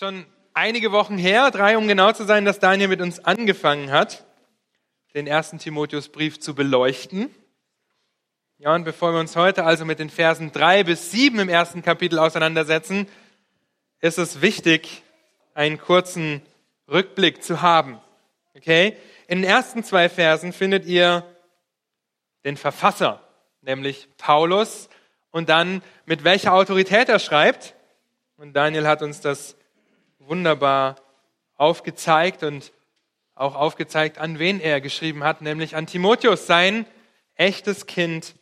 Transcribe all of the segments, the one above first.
schon einige Wochen her, drei um genau zu sein, dass Daniel mit uns angefangen hat, den ersten Timotheusbrief zu beleuchten. Ja, und bevor wir uns heute also mit den Versen drei bis sieben im ersten Kapitel auseinandersetzen, ist es wichtig, einen kurzen Rückblick zu haben. Okay? In den ersten zwei Versen findet ihr den Verfasser, nämlich Paulus, und dann mit welcher Autorität er schreibt. Und Daniel hat uns das wunderbar aufgezeigt und auch aufgezeigt, an wen er geschrieben hat, nämlich an Timotheus, sein echtes Kind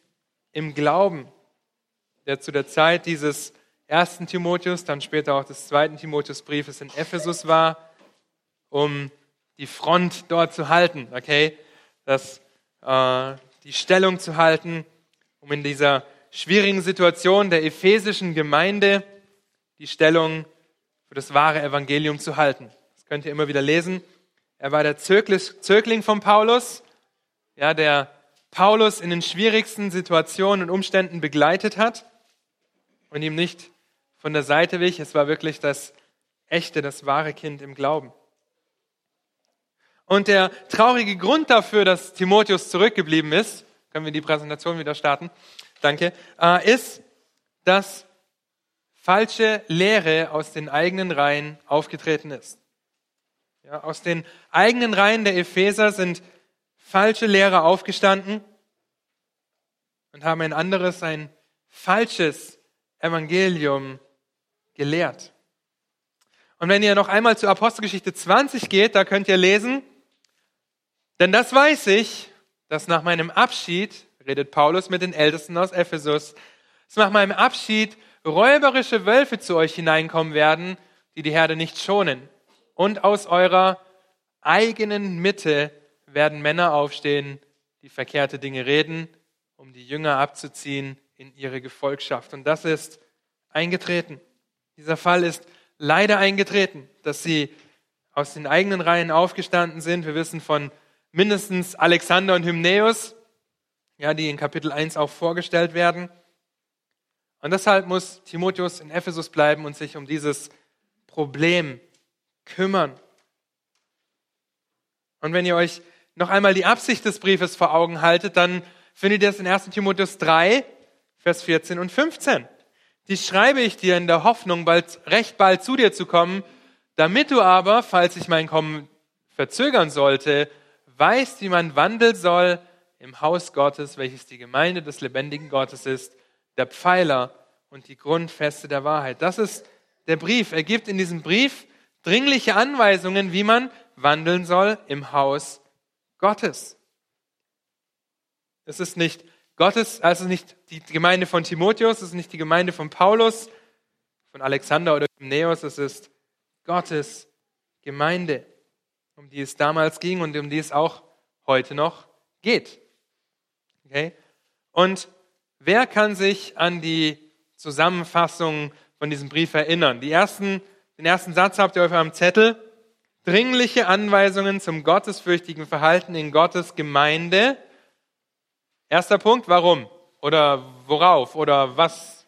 im Glauben, der zu der Zeit dieses ersten Timotheus, dann später auch des zweiten Timotheusbriefes in Ephesus war, um die Front dort zu halten, okay, das, äh, die Stellung zu halten, um in dieser schwierigen Situation der ephesischen Gemeinde die Stellung für das wahre Evangelium zu halten. Das könnt ihr immer wieder lesen. Er war der Zögling von Paulus, ja, der Paulus in den schwierigsten Situationen und Umständen begleitet hat und ihm nicht von der Seite wich. Es war wirklich das echte, das wahre Kind im Glauben. Und der traurige Grund dafür, dass Timotheus zurückgeblieben ist, können wir die Präsentation wieder starten, danke, äh, ist, dass falsche Lehre aus den eigenen Reihen aufgetreten ist. Ja, aus den eigenen Reihen der Epheser sind falsche Lehrer aufgestanden und haben ein anderes, ein falsches Evangelium gelehrt. Und wenn ihr noch einmal zur Apostelgeschichte 20 geht, da könnt ihr lesen, denn das weiß ich, dass nach meinem Abschied, redet Paulus mit den Ältesten aus Ephesus, dass nach meinem Abschied räuberische Wölfe zu euch hineinkommen werden, die die Herde nicht schonen. Und aus eurer eigenen Mitte werden Männer aufstehen, die verkehrte Dinge reden, um die Jünger abzuziehen in ihre Gefolgschaft. Und das ist eingetreten. Dieser Fall ist leider eingetreten, dass sie aus den eigenen Reihen aufgestanden sind. Wir wissen von mindestens Alexander und Hymneus, ja, die in Kapitel 1 auch vorgestellt werden. Und deshalb muss Timotheus in Ephesus bleiben und sich um dieses Problem kümmern. Und wenn ihr euch noch einmal die Absicht des Briefes vor Augen haltet, dann findet ihr es in 1 Timotheus 3, Vers 14 und 15. Dies schreibe ich dir in der Hoffnung, bald, recht bald zu dir zu kommen, damit du aber, falls ich mein Kommen verzögern sollte, weißt, wie man wandeln soll im Haus Gottes, welches die Gemeinde des lebendigen Gottes ist, der Pfeiler und die Grundfeste der Wahrheit. Das ist der Brief. Er gibt in diesem Brief dringliche Anweisungen, wie man wandeln soll im Haus Gottes. Es ist nicht Gottes, also nicht die Gemeinde von Timotheus, es ist nicht die Gemeinde von Paulus, von Alexander oder Neos, es ist Gottes Gemeinde, um die es damals ging und um die es auch heute noch geht. Okay? Und Wer kann sich an die Zusammenfassung von diesem Brief erinnern? Ersten, den ersten Satz habt ihr auf eurem Zettel. Dringliche Anweisungen zum gottesfürchtigen Verhalten in Gottes Gemeinde. Erster Punkt, warum? Oder worauf? Oder was?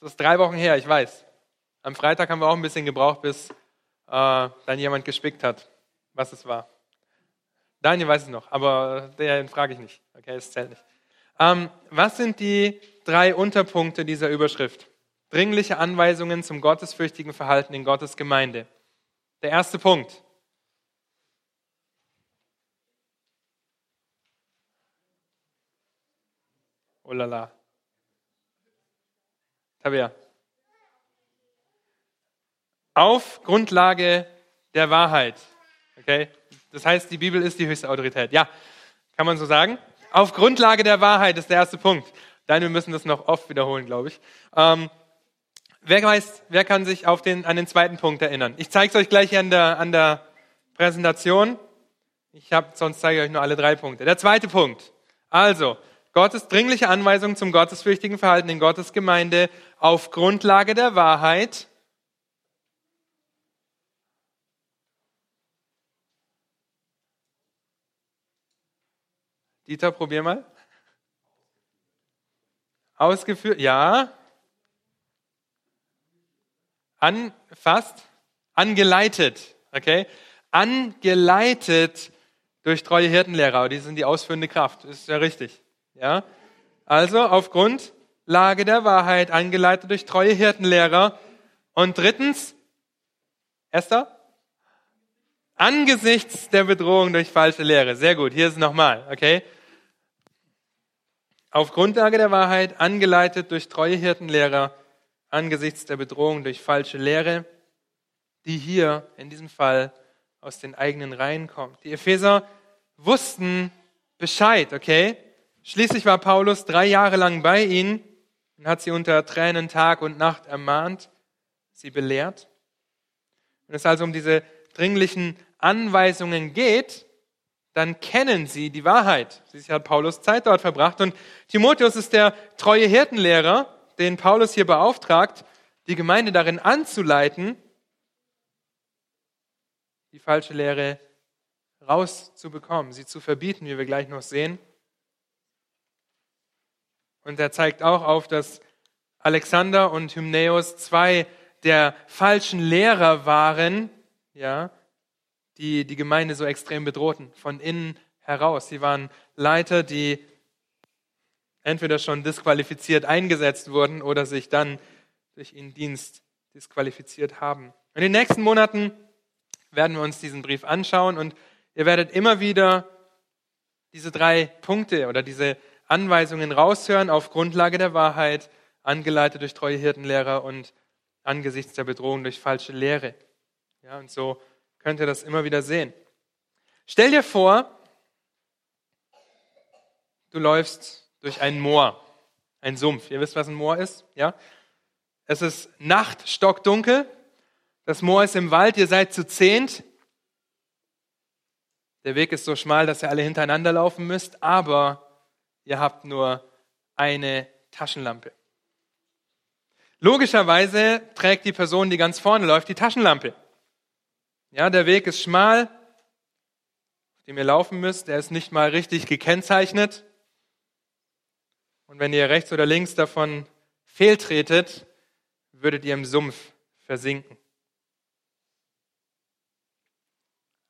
Das ist drei Wochen her, ich weiß. Am Freitag haben wir auch ein bisschen gebraucht, bis äh, dann jemand gespickt hat, was es war. Daniel weiß es noch, aber den frage ich nicht. Okay, es zählt nicht. Ähm, was sind die drei Unterpunkte dieser Überschrift? Dringliche Anweisungen zum gottesfürchtigen Verhalten in Gottes Gemeinde. Der erste Punkt. Oh la la. Tabea. Auf Grundlage der Wahrheit. Okay? Das heißt, die Bibel ist die höchste Autorität. Ja, kann man so sagen. Auf Grundlage der Wahrheit ist der erste Punkt. Nein, wir müssen das noch oft wiederholen, glaube ich. Ähm, wer weiß, wer kann sich auf den, an den zweiten Punkt erinnern? Ich zeige es euch gleich an der, an der Präsentation. Ich habe, sonst zeige ich euch nur alle drei Punkte. Der zweite Punkt. Also, Gottes dringliche Anweisung zum gottesfürchtigen Verhalten in Gottes Gemeinde auf Grundlage der Wahrheit Dieter, probier mal. Ausgeführt, ja, anfasst, angeleitet, okay? Angeleitet durch treue Hirtenlehrer, die sind die ausführende Kraft, ist ja richtig, ja? Also auf Grundlage der Wahrheit, angeleitet durch treue Hirtenlehrer. Und drittens, Esther? Angesichts der Bedrohung durch falsche Lehre. Sehr gut, hier ist es nochmal, okay? Auf Grundlage der Wahrheit, angeleitet durch treue Hirtenlehrer, angesichts der Bedrohung durch falsche Lehre, die hier in diesem Fall aus den eigenen Reihen kommt. Die Epheser wussten Bescheid, okay? Schließlich war Paulus drei Jahre lang bei ihnen und hat sie unter Tränen Tag und Nacht ermahnt, sie belehrt. Wenn es also um diese dringlichen Anweisungen geht, dann kennen sie die Wahrheit. Schließlich hat Paulus Zeit dort verbracht und Timotheus ist der treue Hirtenlehrer, den Paulus hier beauftragt, die Gemeinde darin anzuleiten, die falsche Lehre rauszubekommen, sie zu verbieten, wie wir gleich noch sehen. Und er zeigt auch auf, dass Alexander und Hymnäus zwei der falschen Lehrer waren, ja, die die Gemeinde so extrem bedrohten, von innen heraus. Sie waren Leiter, die entweder schon disqualifiziert eingesetzt wurden oder sich dann durch ihren Dienst disqualifiziert haben. In den nächsten Monaten werden wir uns diesen Brief anschauen und ihr werdet immer wieder diese drei Punkte oder diese Anweisungen raushören auf Grundlage der Wahrheit, angeleitet durch treue Hirtenlehrer und angesichts der Bedrohung durch falsche Lehre. Ja, und so könnt ihr das immer wieder sehen. Stell dir vor, du läufst durch ein Moor, ein Sumpf. Ihr wisst, was ein Moor ist, ja? Es ist Nacht, stockdunkel. Das Moor ist im Wald. Ihr seid zu zehnt. Der Weg ist so schmal, dass ihr alle hintereinander laufen müsst. Aber ihr habt nur eine Taschenlampe. Logischerweise trägt die Person, die ganz vorne läuft, die Taschenlampe. Ja, der Weg ist schmal, auf dem ihr laufen müsst. Der ist nicht mal richtig gekennzeichnet. Und wenn ihr rechts oder links davon fehltretet, würdet ihr im Sumpf versinken.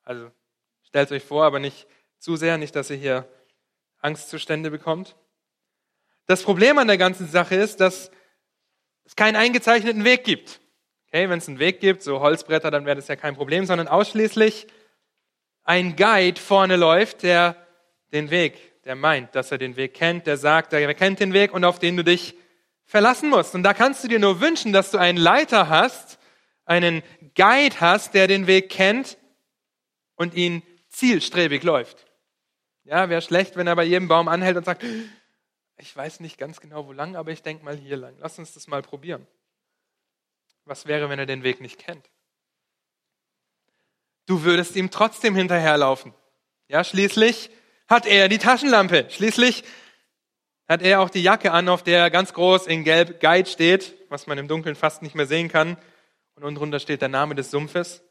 Also stellt euch vor, aber nicht zu sehr, nicht, dass ihr hier Angstzustände bekommt. Das Problem an der ganzen Sache ist, dass es keinen eingezeichneten Weg gibt. Okay, wenn es einen Weg gibt, so Holzbretter, dann wäre das ja kein Problem, sondern ausschließlich ein Guide vorne läuft, der den Weg, der meint, dass er den Weg kennt, der sagt, er kennt den Weg und auf den du dich verlassen musst. Und da kannst du dir nur wünschen, dass du einen Leiter hast, einen Guide hast, der den Weg kennt und ihn zielstrebig läuft. Ja, wäre schlecht, wenn er bei jedem Baum anhält und sagt, ich weiß nicht ganz genau wo lang, aber ich denke mal hier lang. Lass uns das mal probieren. Was wäre, wenn er den Weg nicht kennt? Du würdest ihm trotzdem hinterherlaufen. Ja, schließlich hat er die Taschenlampe. Schließlich hat er auch die Jacke an, auf der ganz groß in Gelb Guide steht, was man im Dunkeln fast nicht mehr sehen kann. Und unten drunter steht der Name des Sumpfes.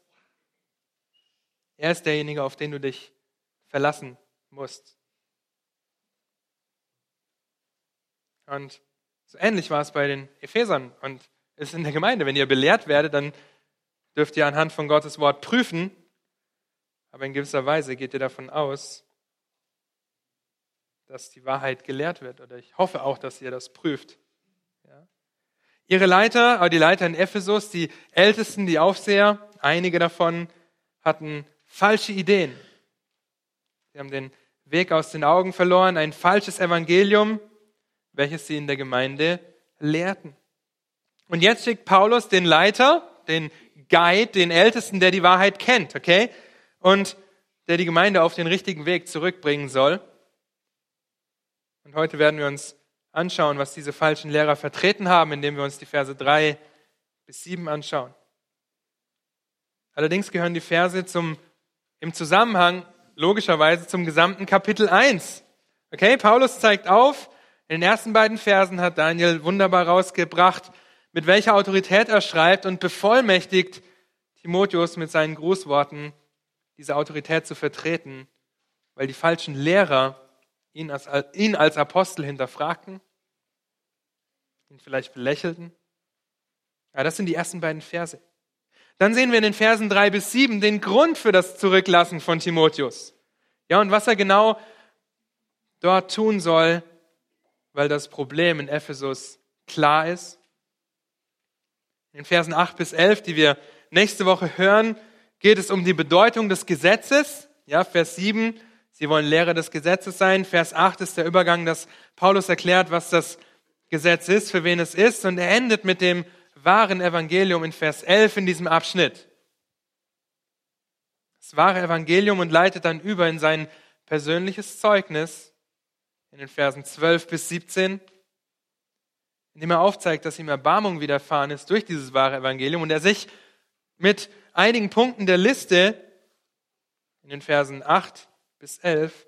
Er ist derjenige, auf den du dich verlassen musst. Und so ähnlich war es bei den Ephesern und ist in der Gemeinde. Wenn ihr belehrt werdet, dann dürft ihr anhand von Gottes Wort prüfen, aber in gewisser Weise geht ihr davon aus, dass die Wahrheit gelehrt wird. Oder ich hoffe auch, dass ihr das prüft. Ja. Ihre Leiter, die Leiter in Ephesus, die Ältesten, die Aufseher, einige davon hatten falsche Ideen. Sie haben den Weg aus den Augen verloren, ein falsches Evangelium, welches sie in der Gemeinde lehrten. Und jetzt schickt Paulus den Leiter, den Guide, den Ältesten, der die Wahrheit kennt, okay? Und der die Gemeinde auf den richtigen Weg zurückbringen soll. Und heute werden wir uns anschauen, was diese falschen Lehrer vertreten haben, indem wir uns die Verse drei bis sieben anschauen. Allerdings gehören die Verse zum, im Zusammenhang logischerweise zum gesamten Kapitel 1. Okay, Paulus zeigt auf, in den ersten beiden Versen hat Daniel wunderbar rausgebracht, mit welcher Autorität er schreibt und bevollmächtigt Timotheus mit seinen Grußworten, diese Autorität zu vertreten, weil die falschen Lehrer ihn als, ihn als Apostel hinterfragten, ihn vielleicht belächelten. Ja, das sind die ersten beiden Verse. Dann sehen wir in den Versen drei bis sieben den Grund für das Zurücklassen von Timotheus. Ja, und was er genau dort tun soll, weil das Problem in Ephesus klar ist. In Versen 8 bis 11, die wir nächste Woche hören, geht es um die Bedeutung des Gesetzes. Ja, Vers 7, sie wollen Lehrer des Gesetzes sein. Vers 8 ist der Übergang, dass Paulus erklärt, was das Gesetz ist, für wen es ist. Und er endet mit dem wahren Evangelium in Vers 11 in diesem Abschnitt. Das wahre Evangelium und leitet dann über in sein persönliches Zeugnis in den Versen 12 bis 17, indem er aufzeigt, dass ihm Erbarmung widerfahren ist durch dieses wahre Evangelium und er sich mit einigen Punkten der Liste in den Versen 8 bis 11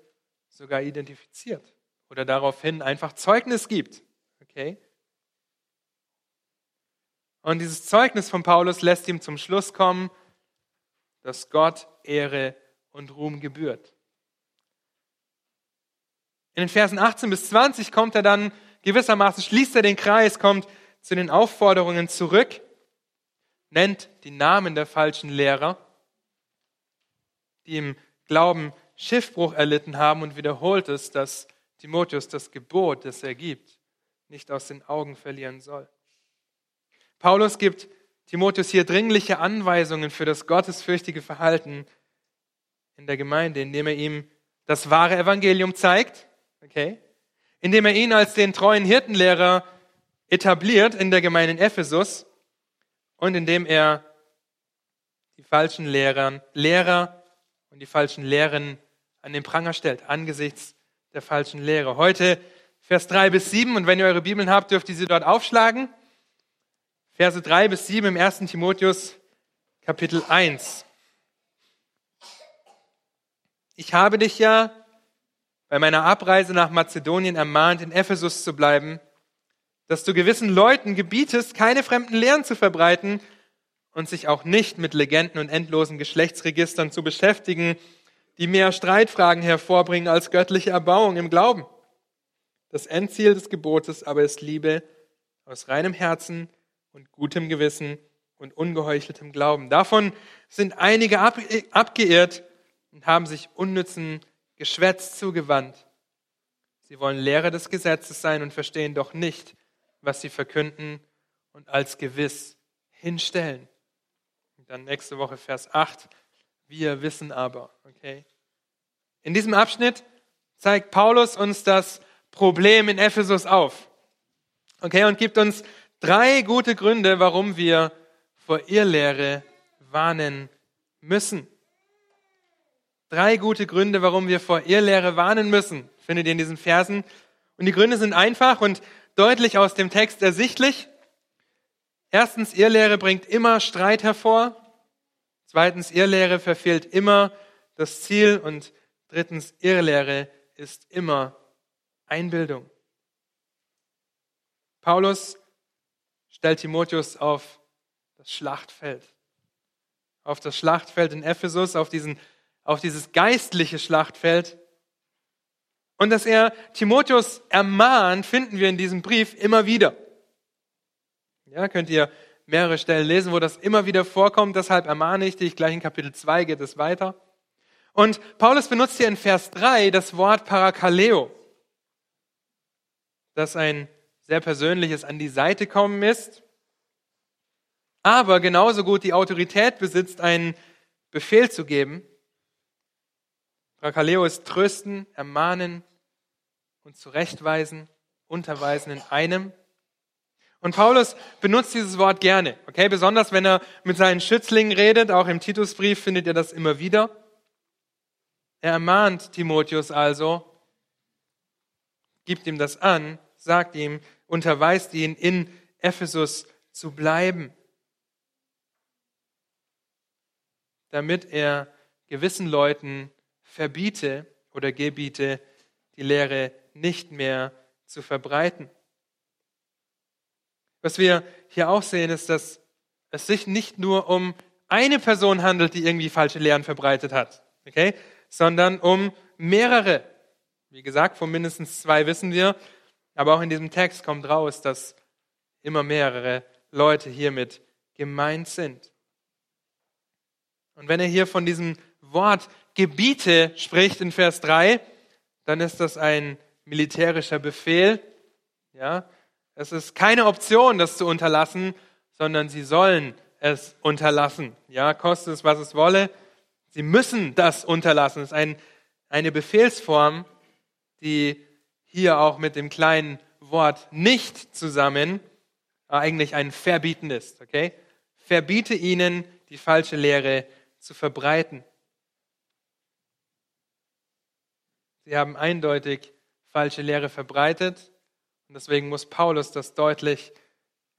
sogar identifiziert oder daraufhin einfach Zeugnis gibt. Okay? Und dieses Zeugnis von Paulus lässt ihm zum Schluss kommen, dass Gott Ehre und Ruhm gebührt. In den Versen 18 bis 20 kommt er dann gewissermaßen, schließt er den Kreis, kommt zu den Aufforderungen zurück, nennt die Namen der falschen Lehrer, die im Glauben Schiffbruch erlitten haben und wiederholt es, dass Timotheus das Gebot, das er gibt, nicht aus den Augen verlieren soll. Paulus gibt Timotheus hier dringliche Anweisungen für das gottesfürchtige Verhalten in der Gemeinde, indem er ihm das wahre Evangelium zeigt, okay, indem er ihn als den treuen Hirtenlehrer etabliert in der Gemeinde in Ephesus und indem er die falschen Lehrern, Lehrer und die falschen Lehren an den Pranger stellt, angesichts der falschen Lehre. Heute Vers 3 bis 7 und wenn ihr eure Bibeln habt, dürft ihr sie dort aufschlagen. Verse 3 bis 7 im 1. Timotheus Kapitel 1. Ich habe dich ja bei meiner Abreise nach Mazedonien ermahnt, in Ephesus zu bleiben, dass du gewissen Leuten gebietest, keine fremden Lehren zu verbreiten und sich auch nicht mit Legenden und endlosen Geschlechtsregistern zu beschäftigen, die mehr Streitfragen hervorbringen als göttliche Erbauung im Glauben. Das Endziel des Gebotes aber ist Liebe aus reinem Herzen und gutem Gewissen und ungeheucheltem Glauben. Davon sind einige abgeirrt und haben sich unnützen Geschwätz zugewandt. Sie wollen Lehrer des Gesetzes sein und verstehen doch nicht, was sie verkünden und als gewiss hinstellen. Und dann nächste Woche Vers 8. Wir wissen aber, okay? In diesem Abschnitt zeigt Paulus uns das Problem in Ephesus auf. Okay, und gibt uns drei gute Gründe, warum wir vor Irrlehre warnen müssen. Drei gute Gründe, warum wir vor Irrlehre warnen müssen, findet ihr in diesen Versen. Und die Gründe sind einfach und deutlich aus dem Text ersichtlich. Erstens, Irrlehre bringt immer Streit hervor. Zweitens, Irrlehre verfehlt immer das Ziel. Und drittens, Irrlehre ist immer Einbildung. Paulus stellt Timotheus auf das Schlachtfeld. Auf das Schlachtfeld in Ephesus, auf diesen auf dieses geistliche Schlachtfeld. Und dass er Timotheus ermahnt, finden wir in diesem Brief immer wieder. Ja, könnt ihr mehrere Stellen lesen, wo das immer wieder vorkommt. Deshalb ermahne ich dich. Gleich in Kapitel 2 geht es weiter. Und Paulus benutzt hier in Vers 3 das Wort Parakaleo, das ein sehr persönliches an die Seite kommen ist, aber genauso gut die Autorität besitzt, einen Befehl zu geben Brakaleo ist trösten, ermahnen und zurechtweisen, unterweisen in einem. Und Paulus benutzt dieses Wort gerne, okay? Besonders wenn er mit seinen Schützlingen redet, auch im Titusbrief findet ihr das immer wieder. Er ermahnt Timotheus also, gibt ihm das an, sagt ihm, unterweist ihn, in Ephesus zu bleiben, damit er gewissen Leuten verbiete oder gebiete, die Lehre nicht mehr zu verbreiten. Was wir hier auch sehen, ist, dass es sich nicht nur um eine Person handelt, die irgendwie falsche Lehren verbreitet hat, okay? sondern um mehrere. Wie gesagt, von mindestens zwei wissen wir, aber auch in diesem Text kommt raus, dass immer mehrere Leute hiermit gemeint sind. Und wenn er hier von diesem Wort Gebiete spricht in Vers 3, dann ist das ein militärischer Befehl. Ja, es ist keine Option, das zu unterlassen, sondern sie sollen es unterlassen. Ja, kostet es, was es wolle. Sie müssen das unterlassen. Es ist ein, eine Befehlsform, die hier auch mit dem kleinen Wort nicht zusammen eigentlich ein Verbieten ist. Okay? Verbiete ihnen, die falsche Lehre zu verbreiten. Sie haben eindeutig falsche Lehre verbreitet und deswegen muss Paulus das deutlich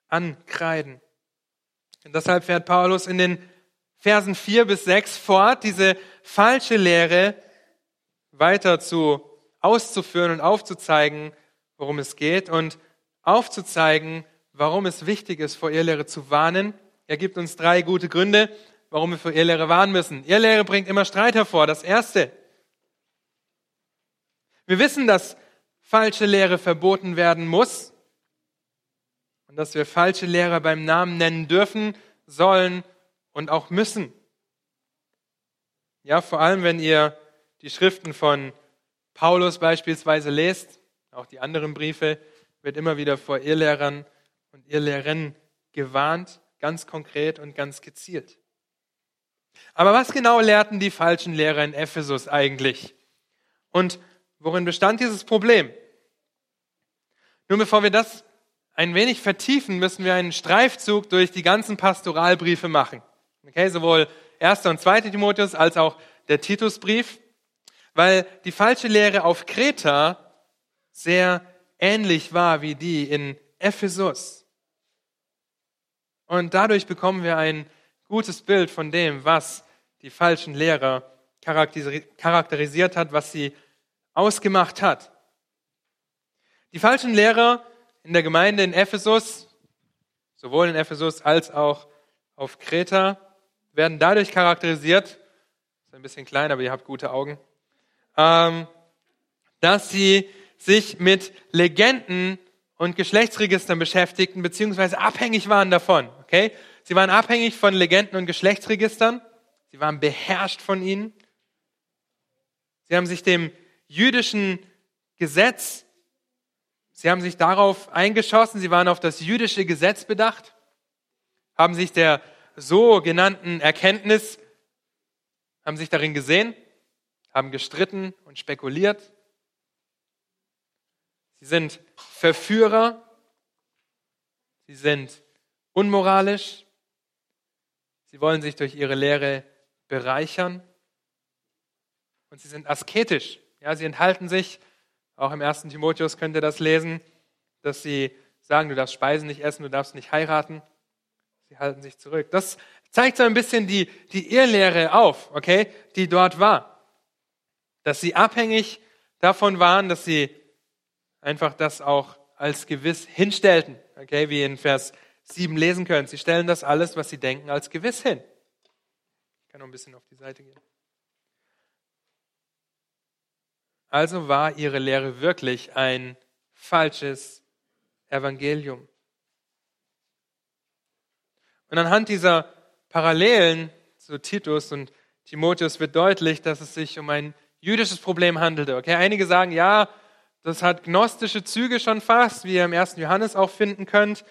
ankreiden. Und deshalb fährt Paulus in den Versen 4 bis 6 fort, diese falsche Lehre weiter zu auszuführen und aufzuzeigen, worum es geht und aufzuzeigen, warum es wichtig ist, vor Irrlehre zu warnen. Er gibt uns drei gute Gründe, warum wir vor Irrlehre warnen müssen. Irrlehre bringt immer Streit hervor. Das erste. Wir wissen, dass falsche Lehre verboten werden muss und dass wir falsche Lehrer beim Namen nennen dürfen, sollen und auch müssen. Ja, vor allem, wenn ihr die Schriften von Paulus beispielsweise lest, auch die anderen Briefe, wird immer wieder vor Irrlehrern und Irrlehrern gewarnt, ganz konkret und ganz gezielt. Aber was genau lehrten die falschen Lehrer in Ephesus eigentlich? Und worin bestand dieses Problem? Nun, bevor wir das ein wenig vertiefen, müssen wir einen Streifzug durch die ganzen Pastoralbriefe machen. Okay, sowohl 1. und 2. Timotheus als auch der Titusbrief, weil die falsche Lehre auf Kreta sehr ähnlich war wie die in Ephesus. Und dadurch bekommen wir ein gutes Bild von dem, was die falschen Lehrer charakterisiert hat, was sie ausgemacht hat. Die falschen Lehrer in der Gemeinde in Ephesus, sowohl in Ephesus als auch auf Kreta, werden dadurch charakterisiert, ist ein bisschen klein, aber ihr habt gute Augen, ähm, dass sie sich mit Legenden und Geschlechtsregistern beschäftigten, beziehungsweise abhängig waren davon. Okay? Sie waren abhängig von Legenden und Geschlechtsregistern. Sie waren beherrscht von ihnen. Sie haben sich dem jüdischen Gesetz, sie haben sich darauf eingeschossen, sie waren auf das jüdische Gesetz bedacht, haben sich der sogenannten Erkenntnis, haben sich darin gesehen, haben gestritten und spekuliert. Sie sind Verführer, sie sind unmoralisch, sie wollen sich durch ihre Lehre bereichern und sie sind asketisch. Ja, sie enthalten sich, auch im ersten Timotheus könnt ihr das lesen, dass sie sagen, du darfst Speisen nicht essen, du darfst nicht heiraten. Sie halten sich zurück. Das zeigt so ein bisschen die, die Irrlehre auf, okay, die dort war. Dass sie abhängig davon waren, dass sie einfach das auch als gewiss hinstellten, okay, wie in Vers 7 lesen können. Sie stellen das alles, was sie denken, als gewiss hin. Ich kann noch ein bisschen auf die Seite gehen. Also war ihre Lehre wirklich ein falsches Evangelium. Und anhand dieser Parallelen zu Titus und Timotheus wird deutlich, dass es sich um ein jüdisches Problem handelte. Okay, einige sagen, ja, das hat gnostische Züge schon fast, wie ihr im ersten Johannes auch finden könnt.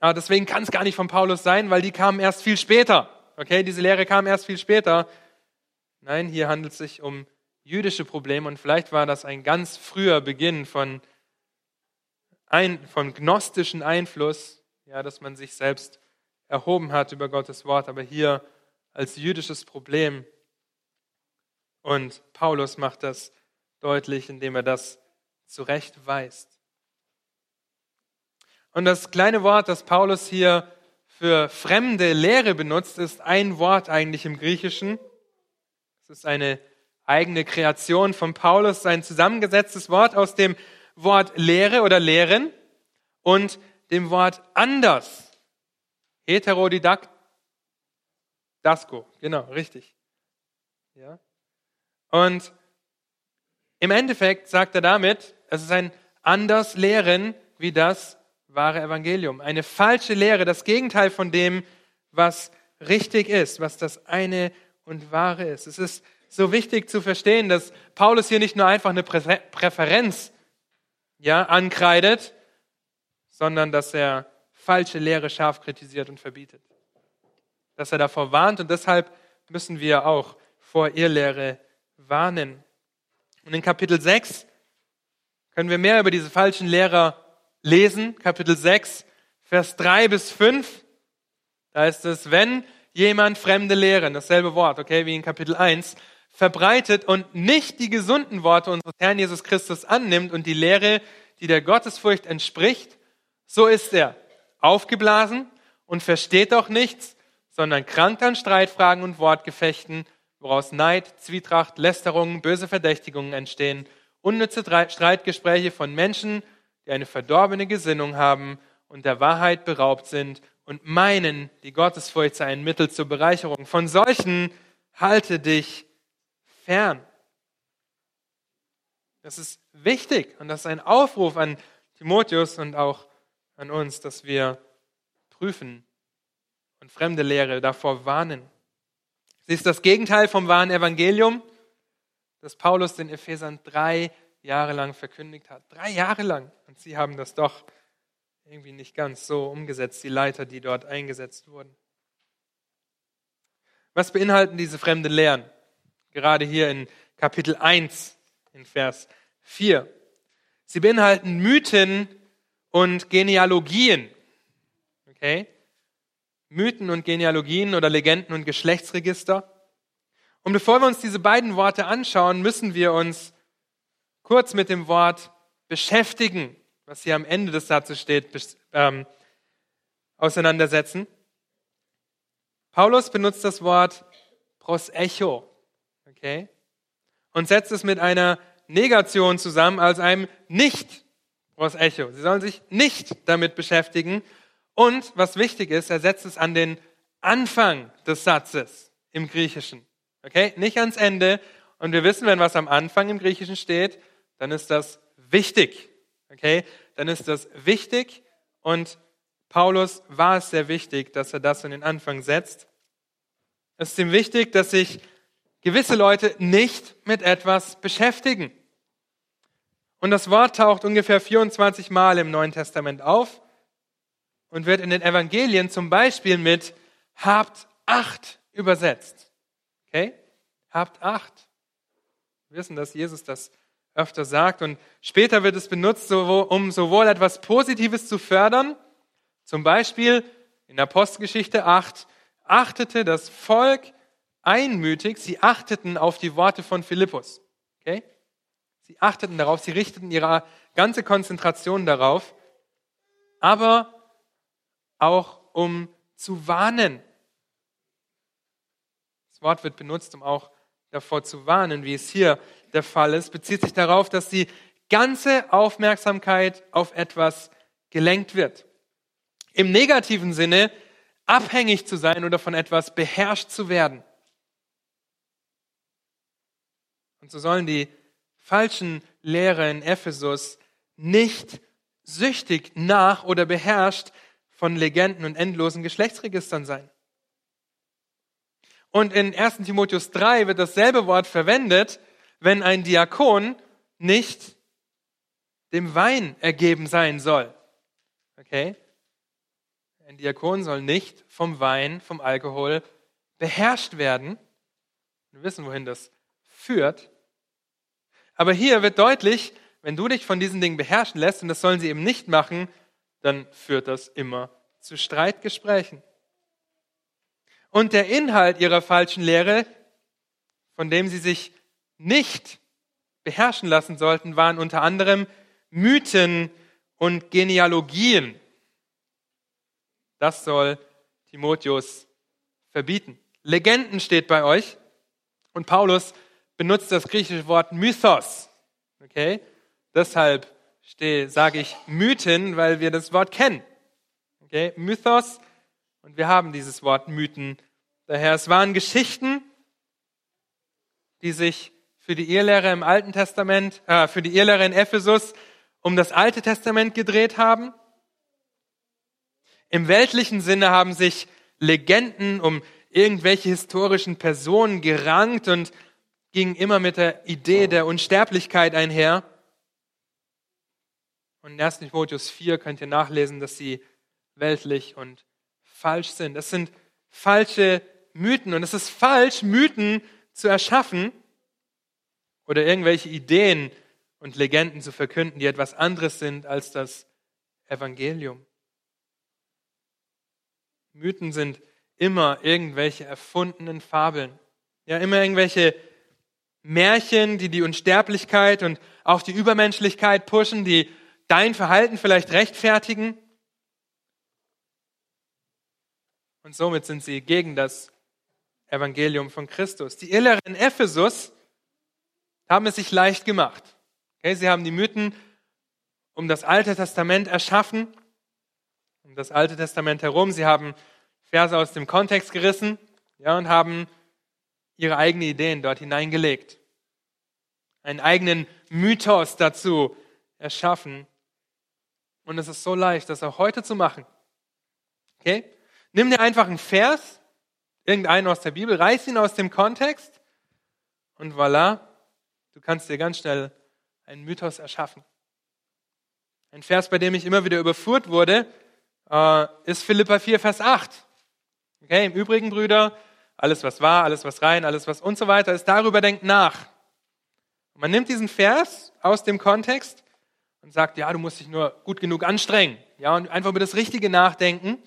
Aber deswegen kann es gar nicht von Paulus sein, weil die kamen erst viel später. Okay, diese Lehre kam erst viel später. Nein, hier handelt es sich um jüdische Probleme und vielleicht war das ein ganz früher Beginn von, ein, von gnostischen Einfluss, ja, dass man sich selbst erhoben hat über Gottes Wort, aber hier als jüdisches Problem. Und Paulus macht das deutlich, indem er das zurechtweist. Und das kleine Wort, das Paulus hier für fremde Lehre benutzt, ist ein Wort eigentlich im Griechischen. Es ist eine eigene Kreation von Paulus, sein zusammengesetztes Wort aus dem Wort Lehre oder Lehren und dem Wort anders. Heterodidakt, Dasko, genau, richtig. Ja. Und im Endeffekt sagt er damit, es ist ein anders Lehren wie das, wahre Evangelium. Eine falsche Lehre, das Gegenteil von dem, was richtig ist, was das eine und wahre ist. Es ist so wichtig zu verstehen, dass Paulus hier nicht nur einfach eine Präferenz ja, ankreidet, sondern dass er falsche Lehre scharf kritisiert und verbietet. Dass er davor warnt und deshalb müssen wir auch vor Irrlehre warnen. Und in Kapitel 6 können wir mehr über diese falschen Lehrer lesen. Kapitel 6, Vers 3 bis 5. Da ist es, wenn jemand fremde Lehren, dasselbe Wort, okay, wie in Kapitel 1, verbreitet und nicht die gesunden Worte unseres Herrn Jesus Christus annimmt und die Lehre, die der Gottesfurcht entspricht, so ist er aufgeblasen und versteht doch nichts, sondern krankt an Streitfragen und Wortgefechten, woraus Neid, Zwietracht, Lästerungen, böse Verdächtigungen entstehen, unnütze Streitgespräche von Menschen, die eine verdorbene Gesinnung haben und der Wahrheit beraubt sind und meinen, die Gottesfurcht sei ein Mittel zur Bereicherung. Von solchen halte dich fern. Das ist wichtig und das ist ein Aufruf an Timotheus und auch an uns, dass wir prüfen und fremde Lehre davor warnen. Sie ist das Gegenteil vom wahren Evangelium, das Paulus den Ephesern drei Jahre lang verkündigt hat. Drei Jahre lang. Und sie haben das doch irgendwie nicht ganz so umgesetzt, die Leiter, die dort eingesetzt wurden. Was beinhalten diese fremden Lehren? Gerade hier in Kapitel 1, in Vers 4. Sie beinhalten Mythen und Genealogien. Okay? Mythen und Genealogien oder Legenden und Geschlechtsregister. Und bevor wir uns diese beiden Worte anschauen, müssen wir uns kurz mit dem Wort beschäftigen, was hier am Ende des Satzes steht, ähm, auseinandersetzen. Paulus benutzt das Wort prosecho, okay, und setzt es mit einer Negation zusammen, als einem nicht prosecho. Sie sollen sich nicht damit beschäftigen. Und was wichtig ist, er setzt es an den Anfang des Satzes im Griechischen. Okay? Nicht ans Ende. Und wir wissen, wenn was am Anfang im Griechischen steht, dann ist das wichtig. Okay? Dann ist das wichtig. Und Paulus war es sehr wichtig, dass er das in den Anfang setzt. Es ist ihm wichtig, dass sich gewisse Leute nicht mit etwas beschäftigen. Und das Wort taucht ungefähr 24 Mal im Neuen Testament auf und wird in den Evangelien zum Beispiel mit habt Acht übersetzt. Okay? Habt Acht. Wir wissen, dass Jesus das öfter sagt und später wird es benutzt, um sowohl etwas Positives zu fördern, zum Beispiel in Apostelgeschichte 8, achtete das Volk einmütig, sie achteten auf die Worte von Philippus. Okay? Sie achteten darauf, sie richteten ihre ganze Konzentration darauf, aber auch um zu warnen, das Wort wird benutzt, um auch davor zu warnen, wie es hier der Fall ist, bezieht sich darauf, dass die ganze Aufmerksamkeit auf etwas gelenkt wird. Im negativen Sinne abhängig zu sein oder von etwas beherrscht zu werden. Und so sollen die falschen Lehrer in Ephesus nicht süchtig nach oder beherrscht von Legenden und endlosen Geschlechtsregistern sein. Und in 1 Timotheus 3 wird dasselbe Wort verwendet, wenn ein Diakon nicht dem Wein ergeben sein soll. Okay? Ein Diakon soll nicht vom Wein, vom Alkohol beherrscht werden. Wir wissen, wohin das führt. Aber hier wird deutlich, wenn du dich von diesen Dingen beherrschen lässt, und das sollen sie eben nicht machen, dann führt das immer zu Streitgesprächen. Und der Inhalt ihrer falschen Lehre, von dem sie sich nicht beherrschen lassen sollten, waren unter anderem Mythen und Genealogien. Das soll Timotheus verbieten. Legenden steht bei euch und Paulus benutzt das griechische Wort Mythos. Okay? Deshalb sage ich Mythen, weil wir das Wort kennen. Okay? Mythos und wir haben dieses Wort Mythen Daher, es waren Geschichten, die sich für die Irrlehrer im Alten Testament, äh, für die Irrlehrer in Ephesus um das Alte Testament gedreht haben. Im weltlichen Sinne haben sich Legenden um irgendwelche historischen Personen gerankt und gingen immer mit der Idee der Unsterblichkeit einher. Und in 1. Timotheus 4 könnt ihr nachlesen, dass sie weltlich und falsch sind. Das sind falsche Mythen. Und es ist falsch, Mythen zu erschaffen oder irgendwelche Ideen und Legenden zu verkünden, die etwas anderes sind als das Evangelium. Mythen sind immer irgendwelche erfundenen Fabeln. Ja, immer irgendwelche Märchen, die die Unsterblichkeit und auch die Übermenschlichkeit pushen, die dein Verhalten vielleicht rechtfertigen. Und somit sind sie gegen das Evangelium von Christus. Die Irrer in Ephesus haben es sich leicht gemacht. Okay, sie haben die Mythen um das Alte Testament erschaffen, um das Alte Testament herum. Sie haben Verse aus dem Kontext gerissen ja, und haben ihre eigenen Ideen dort hineingelegt. Einen eigenen Mythos dazu erschaffen. Und es ist so leicht, das auch heute zu machen. Okay? Nimm dir einfach einen Vers, irgendeinen aus der Bibel, reiß ihn aus dem Kontext und voilà, du kannst dir ganz schnell einen Mythos erschaffen. Ein Vers, bei dem ich immer wieder überführt wurde, äh, ist Philippa 4, Vers 8. Okay, im Übrigen, Brüder, alles was war, alles was rein, alles was und so weiter ist, darüber denkt nach. Und man nimmt diesen Vers aus dem Kontext und sagt, ja, du musst dich nur gut genug anstrengen. Ja, und einfach über das Richtige nachdenken.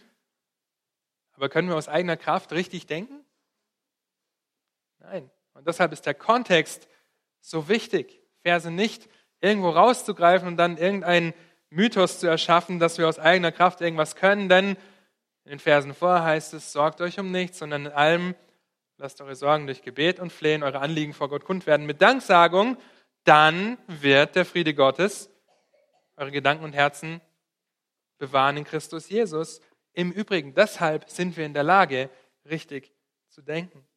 Aber können wir aus eigener Kraft richtig denken? Nein. Und deshalb ist der Kontext so wichtig. Verse nicht irgendwo rauszugreifen und dann irgendeinen Mythos zu erschaffen, dass wir aus eigener Kraft irgendwas können, denn in den Versen vorher heißt es, sorgt euch um nichts, sondern in allem lasst eure Sorgen durch Gebet und Flehen, eure Anliegen vor Gott kund werden mit Danksagung, dann wird der Friede Gottes eure Gedanken und Herzen bewahren in Christus Jesus. Im Übrigen, deshalb sind wir in der Lage, richtig zu denken,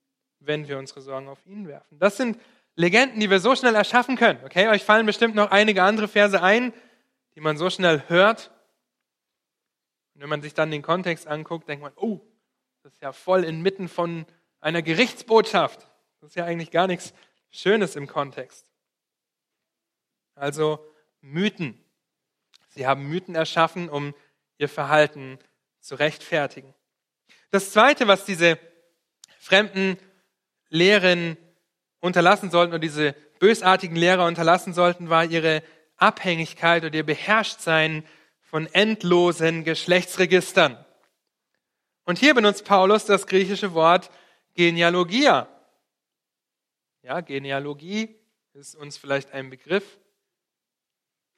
wenn wir unsere Sorgen auf ihn werfen. Das sind Legenden, die wir so schnell erschaffen können. Okay, euch fallen bestimmt noch einige andere Verse ein, die man so schnell hört wenn man sich dann den Kontext anguckt, denkt man, oh, das ist ja voll inmitten von einer Gerichtsbotschaft. Das ist ja eigentlich gar nichts Schönes im Kontext. Also Mythen. Sie haben Mythen erschaffen, um ihr Verhalten zu rechtfertigen. Das Zweite, was diese fremden Lehren unterlassen sollten oder diese bösartigen Lehrer unterlassen sollten, war ihre Abhängigkeit oder ihr Beherrschtsein von endlosen Geschlechtsregistern. Und hier benutzt Paulus das griechische Wort Genealogia. Ja, Genealogie ist uns vielleicht ein Begriff.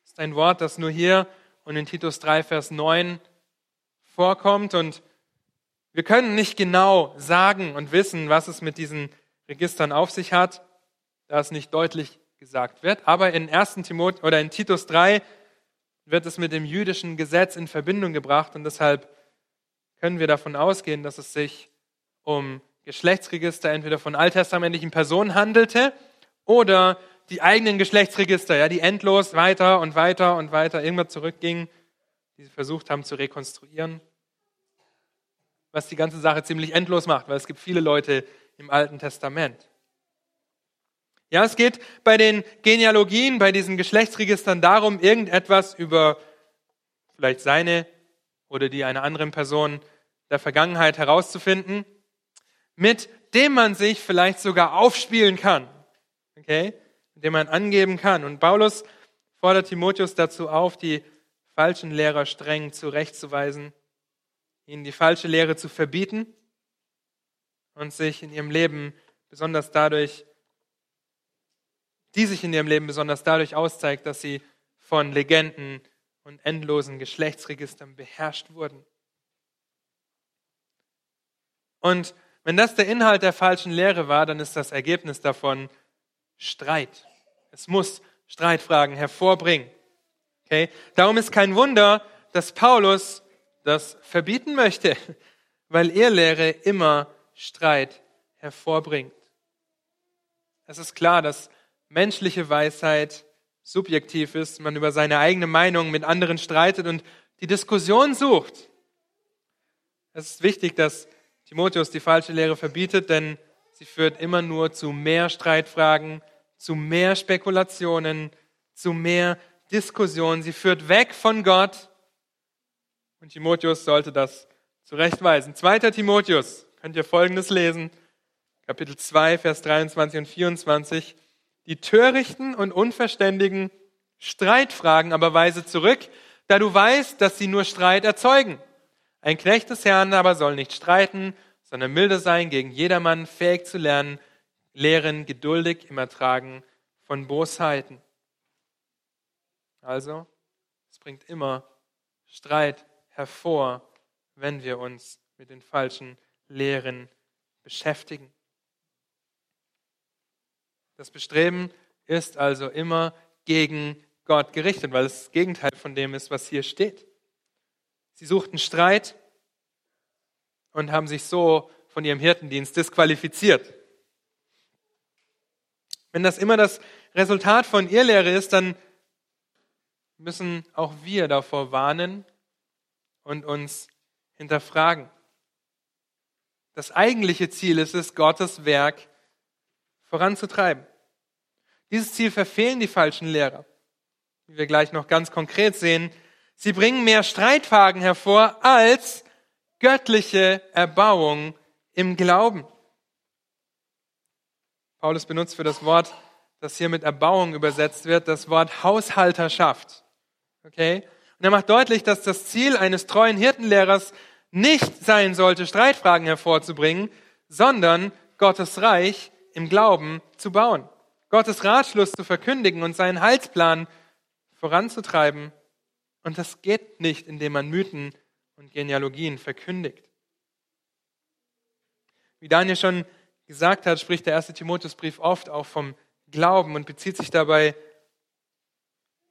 Ist ein Wort, das nur hier und in Titus 3, Vers 9 vorkommt. Und wir können nicht genau sagen und wissen, was es mit diesen Registern auf sich hat, da es nicht deutlich gesagt wird. Aber in 1. Timotheus oder in Titus 3 wird es mit dem jüdischen Gesetz in Verbindung gebracht und deshalb können wir davon ausgehen, dass es sich um Geschlechtsregister entweder von alttestamentlichen Personen handelte oder die eigenen Geschlechtsregister, ja, die endlos weiter und weiter und weiter irgendwann zurückgingen, die sie versucht haben zu rekonstruieren, was die ganze Sache ziemlich endlos macht, weil es gibt viele Leute im Alten Testament. Ja, es geht bei den Genealogien, bei diesen Geschlechtsregistern darum, irgendetwas über vielleicht seine oder die einer anderen Person der Vergangenheit herauszufinden, mit dem man sich vielleicht sogar aufspielen kann. Okay? Mit dem man angeben kann. Und Paulus fordert Timotheus dazu auf, die falschen Lehrer streng zurechtzuweisen, ihnen die falsche Lehre zu verbieten und sich in ihrem Leben besonders dadurch die sich in ihrem Leben besonders dadurch auszeigt, dass sie von Legenden und endlosen Geschlechtsregistern beherrscht wurden. Und wenn das der Inhalt der falschen Lehre war, dann ist das Ergebnis davon Streit. Es muss Streitfragen hervorbringen. Okay? Darum ist kein Wunder, dass Paulus das verbieten möchte, weil er Lehre immer Streit hervorbringt. Es ist klar, dass menschliche Weisheit subjektiv ist, man über seine eigene Meinung mit anderen streitet und die Diskussion sucht. Es ist wichtig, dass Timotheus die falsche Lehre verbietet, denn sie führt immer nur zu mehr Streitfragen, zu mehr Spekulationen, zu mehr Diskussionen. Sie führt weg von Gott. Und Timotheus sollte das zurechtweisen. Zweiter Timotheus, könnt ihr Folgendes lesen. Kapitel 2, Vers 23 und 24. Die törichten und unverständigen Streitfragen aber weise zurück, da du weißt, dass sie nur Streit erzeugen. Ein Knecht des Herrn aber soll nicht streiten, sondern milde sein gegen jedermann, fähig zu lernen, lehren, geduldig im Ertragen von Bosheiten. Also, es bringt immer Streit hervor, wenn wir uns mit den falschen Lehren beschäftigen. Das Bestreben ist also immer gegen Gott gerichtet, weil es das Gegenteil von dem ist, was hier steht. Sie suchten Streit und haben sich so von ihrem Hirtendienst disqualifiziert. Wenn das immer das Resultat von Irrlehre ist, dann müssen auch wir davor warnen und uns hinterfragen. Das eigentliche Ziel ist es, Gottes Werk voranzutreiben. Dieses Ziel verfehlen die falschen Lehrer, wie wir gleich noch ganz konkret sehen. Sie bringen mehr Streitfragen hervor als göttliche Erbauung im Glauben. Paulus benutzt für das Wort, das hier mit Erbauung übersetzt wird, das Wort Haushalterschaft. Okay? Und er macht deutlich, dass das Ziel eines treuen Hirtenlehrers nicht sein sollte, Streitfragen hervorzubringen, sondern Gottes Reich im Glauben zu bauen, Gottes Ratschluss zu verkündigen und seinen Heilsplan voranzutreiben. Und das geht nicht, indem man Mythen und Genealogien verkündigt. Wie Daniel schon gesagt hat, spricht der erste Timotheusbrief oft auch vom Glauben und bezieht sich dabei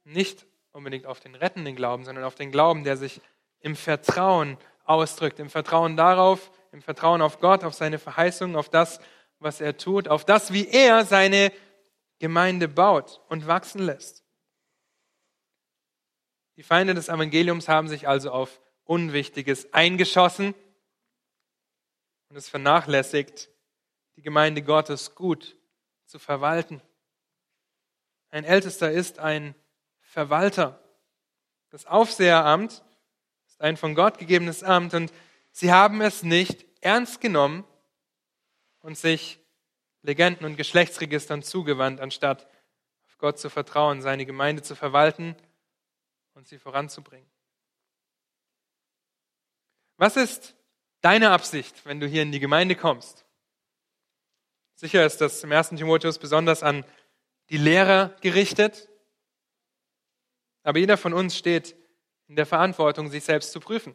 nicht unbedingt auf den rettenden Glauben, sondern auf den Glauben, der sich im Vertrauen ausdrückt, im Vertrauen darauf, im Vertrauen auf Gott, auf seine Verheißungen, auf das, was er tut, auf das, wie er seine Gemeinde baut und wachsen lässt. Die Feinde des Evangeliums haben sich also auf Unwichtiges eingeschossen und es vernachlässigt, die Gemeinde Gottes gut zu verwalten. Ein Ältester ist ein Verwalter. Das Aufseheramt ist ein von Gott gegebenes Amt und sie haben es nicht ernst genommen und sich Legenden und Geschlechtsregistern zugewandt, anstatt auf Gott zu vertrauen, seine Gemeinde zu verwalten und sie voranzubringen. Was ist deine Absicht, wenn du hier in die Gemeinde kommst? Sicher ist das im ersten Timotheus besonders an die Lehrer gerichtet, aber jeder von uns steht in der Verantwortung, sich selbst zu prüfen.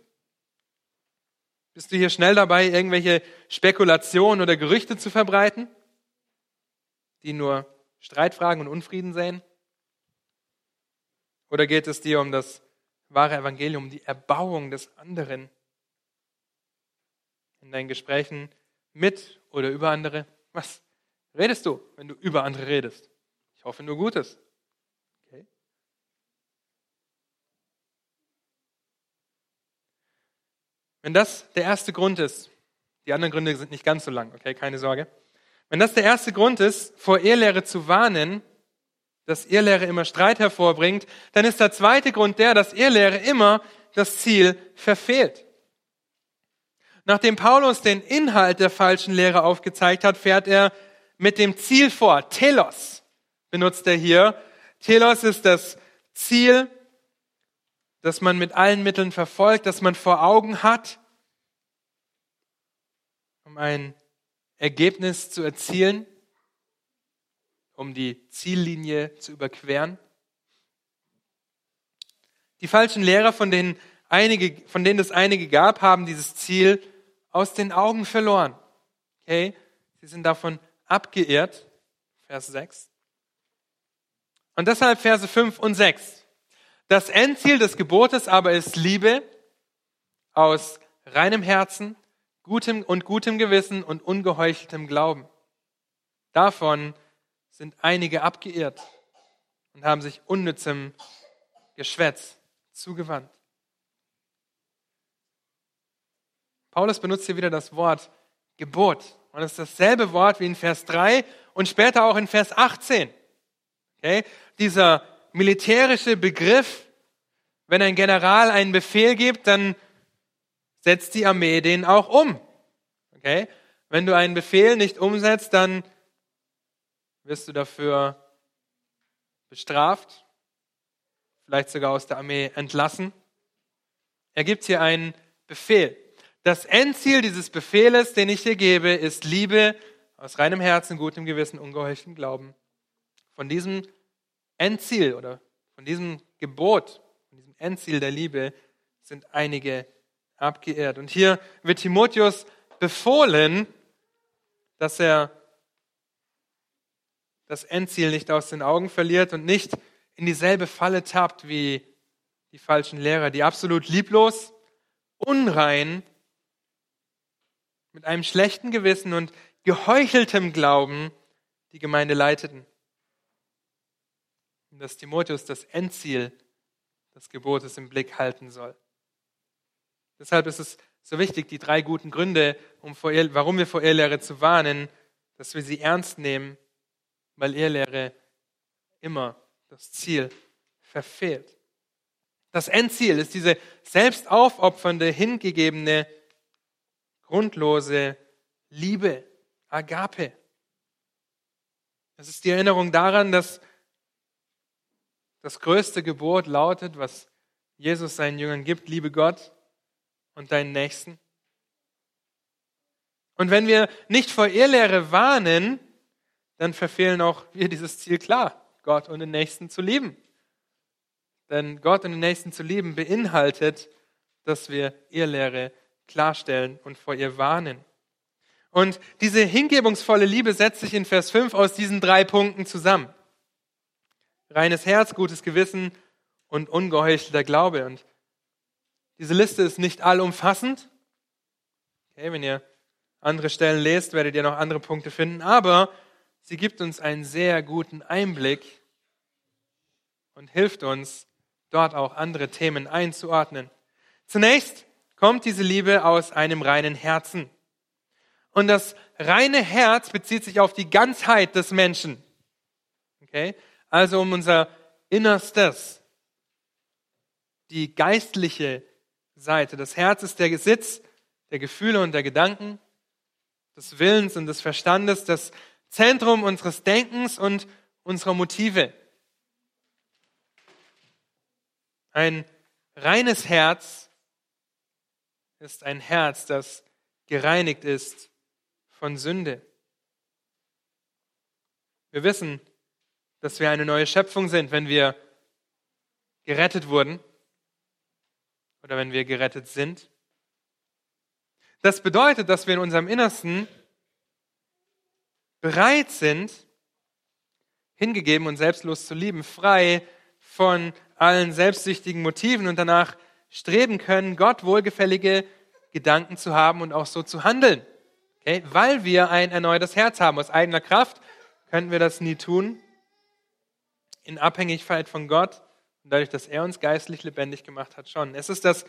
Bist du hier schnell dabei, irgendwelche Spekulationen oder Gerüchte zu verbreiten, die nur Streitfragen und Unfrieden säen? Oder geht es dir um das wahre Evangelium, die Erbauung des anderen in deinen Gesprächen mit oder über andere? Was redest du, wenn du über andere redest? Ich hoffe nur Gutes. Wenn das der erste Grund ist, die anderen Gründe sind nicht ganz so lang, okay, keine Sorge. Wenn das der erste Grund ist, vor Ehelehre zu warnen, dass Ehelehre immer Streit hervorbringt, dann ist der zweite Grund der, dass Ehelehre immer das Ziel verfehlt. Nachdem Paulus den Inhalt der falschen Lehre aufgezeigt hat, fährt er mit dem Ziel vor. Telos benutzt er hier. Telos ist das Ziel, das man mit allen Mitteln verfolgt, das man vor Augen hat, um ein Ergebnis zu erzielen, um die Ziellinie zu überqueren. Die falschen Lehrer, von denen, einige, von denen es einige gab, haben dieses Ziel aus den Augen verloren. Okay? Sie sind davon abgeirrt. Vers 6. Und deshalb Verse 5 und 6. Das Endziel des Gebotes aber ist Liebe aus reinem Herzen, gutem und gutem Gewissen und ungeheucheltem Glauben. Davon sind einige abgeirrt und haben sich unnützem Geschwätz zugewandt. Paulus benutzt hier wieder das Wort Gebot. Und es ist dasselbe Wort wie in Vers 3 und später auch in Vers 18. Okay? Dieser militärische Begriff, wenn ein General einen Befehl gibt, dann setzt die Armee den auch um. Okay? Wenn du einen Befehl nicht umsetzt, dann wirst du dafür bestraft, vielleicht sogar aus der Armee entlassen. Er gibt hier einen Befehl. Das Endziel dieses Befehles, den ich dir gebe, ist Liebe aus reinem Herzen, gutem Gewissen, ungeheucheltem Glauben. Von diesem Endziel oder von diesem Gebot, von diesem Endziel der Liebe sind einige abgeehrt. Und hier wird Timotheus befohlen, dass er das Endziel nicht aus den Augen verliert und nicht in dieselbe Falle tappt wie die falschen Lehrer, die absolut lieblos, unrein, mit einem schlechten Gewissen und geheucheltem Glauben die Gemeinde leiteten. Und dass Timotheus das Endziel des Gebotes im Blick halten soll. Deshalb ist es so wichtig, die drei guten Gründe, um vor Ehe, warum wir vor Ehelehre zu warnen, dass wir sie ernst nehmen, weil Ehelehre immer das Ziel verfehlt. Das Endziel ist diese selbstaufopfernde, hingegebene, grundlose Liebe, Agape. Es ist die Erinnerung daran, dass das größte Gebot lautet, was Jesus seinen Jüngern gibt, liebe Gott und deinen Nächsten. Und wenn wir nicht vor Irrlehre warnen, dann verfehlen auch wir dieses Ziel klar, Gott und den Nächsten zu lieben. Denn Gott und den Nächsten zu lieben beinhaltet, dass wir Irrlehre klarstellen und vor ihr warnen. Und diese hingebungsvolle Liebe setzt sich in Vers 5 aus diesen drei Punkten zusammen. Reines Herz, gutes Gewissen und ungeheuchelter Glaube. Und diese Liste ist nicht allumfassend. Okay, wenn ihr andere Stellen lest, werdet ihr noch andere Punkte finden. Aber sie gibt uns einen sehr guten Einblick und hilft uns, dort auch andere Themen einzuordnen. Zunächst kommt diese Liebe aus einem reinen Herzen. Und das reine Herz bezieht sich auf die Ganzheit des Menschen. Okay? Also um unser Innerstes, die geistliche Seite. Das Herz ist der Sitz der Gefühle und der Gedanken, des Willens und des Verstandes, das Zentrum unseres Denkens und unserer Motive. Ein reines Herz ist ein Herz, das gereinigt ist von Sünde. Wir wissen, dass wir eine neue Schöpfung sind, wenn wir gerettet wurden oder wenn wir gerettet sind. Das bedeutet, dass wir in unserem Innersten bereit sind, hingegeben und selbstlos zu lieben, frei von allen selbstsüchtigen Motiven und danach streben können, Gott wohlgefällige Gedanken zu haben und auch so zu handeln. Okay? Weil wir ein erneutes Herz haben. Aus eigener Kraft könnten wir das nie tun. In Abhängigkeit von Gott und dadurch, dass er uns geistlich lebendig gemacht hat, schon. Es ist das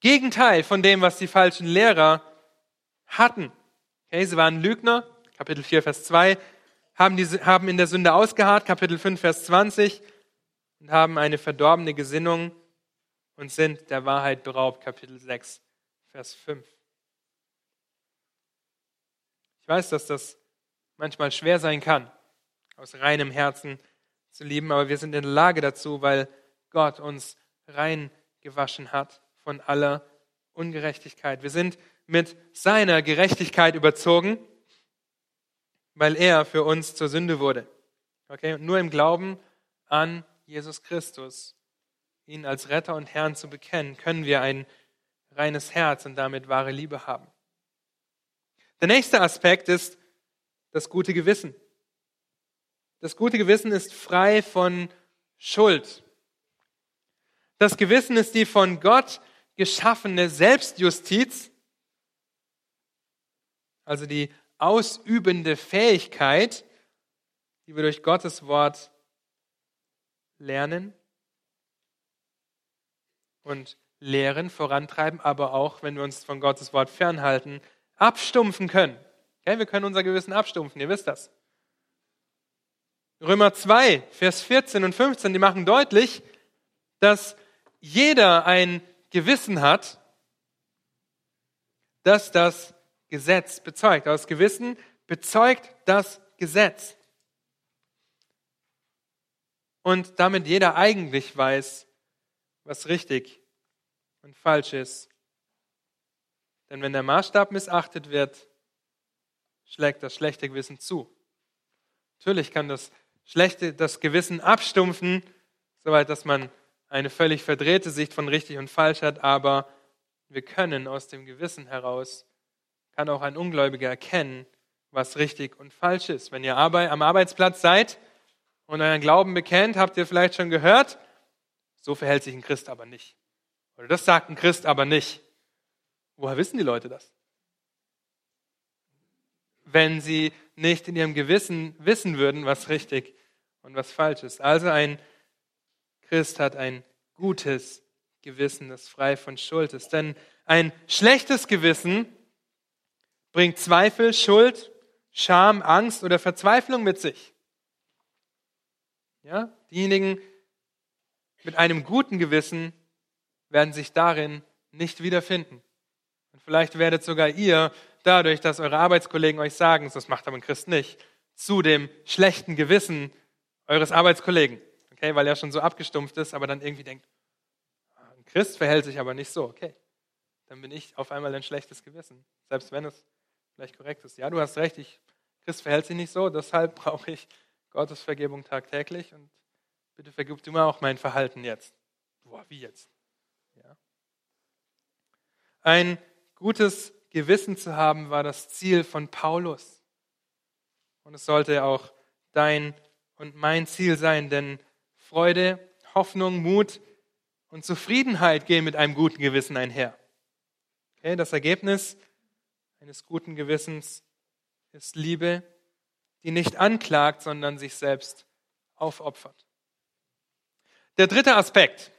Gegenteil von dem, was die falschen Lehrer hatten. Okay? Sie waren Lügner, Kapitel 4, Vers 2, haben, diese, haben in der Sünde ausgeharrt, Kapitel 5, Vers 20, und haben eine verdorbene Gesinnung und sind der Wahrheit beraubt, Kapitel 6, Vers 5. Ich weiß, dass das manchmal schwer sein kann, aus reinem Herzen zu lieben, aber wir sind in der Lage dazu, weil Gott uns rein gewaschen hat von aller Ungerechtigkeit. Wir sind mit seiner Gerechtigkeit überzogen, weil er für uns zur Sünde wurde. Okay? Und nur im Glauben an Jesus Christus, ihn als Retter und Herrn zu bekennen, können wir ein reines Herz und damit wahre Liebe haben. Der nächste Aspekt ist das gute Gewissen. Das gute Gewissen ist frei von Schuld. Das Gewissen ist die von Gott geschaffene Selbstjustiz, also die ausübende Fähigkeit, die wir durch Gottes Wort lernen und lehren, vorantreiben, aber auch, wenn wir uns von Gottes Wort fernhalten, abstumpfen können. Okay, wir können unser Gewissen abstumpfen, ihr wisst das. Römer 2, Vers 14 und 15, die machen deutlich, dass jeder ein Gewissen hat, das das Gesetz bezeugt. Das Gewissen bezeugt das Gesetz. Und damit jeder eigentlich weiß, was richtig und falsch ist. Denn wenn der Maßstab missachtet wird, schlägt das schlechte Gewissen zu. Natürlich kann das schlechte, das Gewissen abstumpfen, soweit dass man eine völlig verdrehte Sicht von richtig und falsch hat, aber wir können aus dem Gewissen heraus, kann auch ein Ungläubiger erkennen, was richtig und falsch ist. Wenn ihr am Arbeitsplatz seid und euren Glauben bekennt, habt ihr vielleicht schon gehört, so verhält sich ein Christ aber nicht. Oder das sagt ein Christ aber nicht. Woher wissen die Leute das? Wenn sie nicht in ihrem Gewissen wissen würden, was richtig und was falsch ist. Also ein Christ hat ein gutes Gewissen, das frei von Schuld ist. Denn ein schlechtes Gewissen bringt Zweifel, Schuld, Scham, Angst oder Verzweiflung mit sich. Ja, diejenigen mit einem guten Gewissen werden sich darin nicht wiederfinden. Und vielleicht werdet sogar ihr dadurch, dass eure Arbeitskollegen euch sagen, das macht aber ein Christ nicht, zu dem schlechten Gewissen eures Arbeitskollegen. Okay, weil er schon so abgestumpft ist, aber dann irgendwie denkt, ah, ein Christ verhält sich aber nicht so. Okay, dann bin ich auf einmal ein schlechtes Gewissen, selbst wenn es vielleicht korrekt ist. Ja, du hast recht, ich, Christ verhält sich nicht so, deshalb brauche ich Gottes Vergebung tagtäglich und bitte vergib du mir auch mein Verhalten jetzt. Boah, wie jetzt? Ja. Ein gutes Gewissen zu haben war das Ziel von Paulus. Und es sollte auch dein und mein Ziel sein, denn Freude, Hoffnung, Mut und Zufriedenheit gehen mit einem guten Gewissen einher. Okay, das Ergebnis eines guten Gewissens ist Liebe, die nicht anklagt, sondern sich selbst aufopfert. Der dritte Aspekt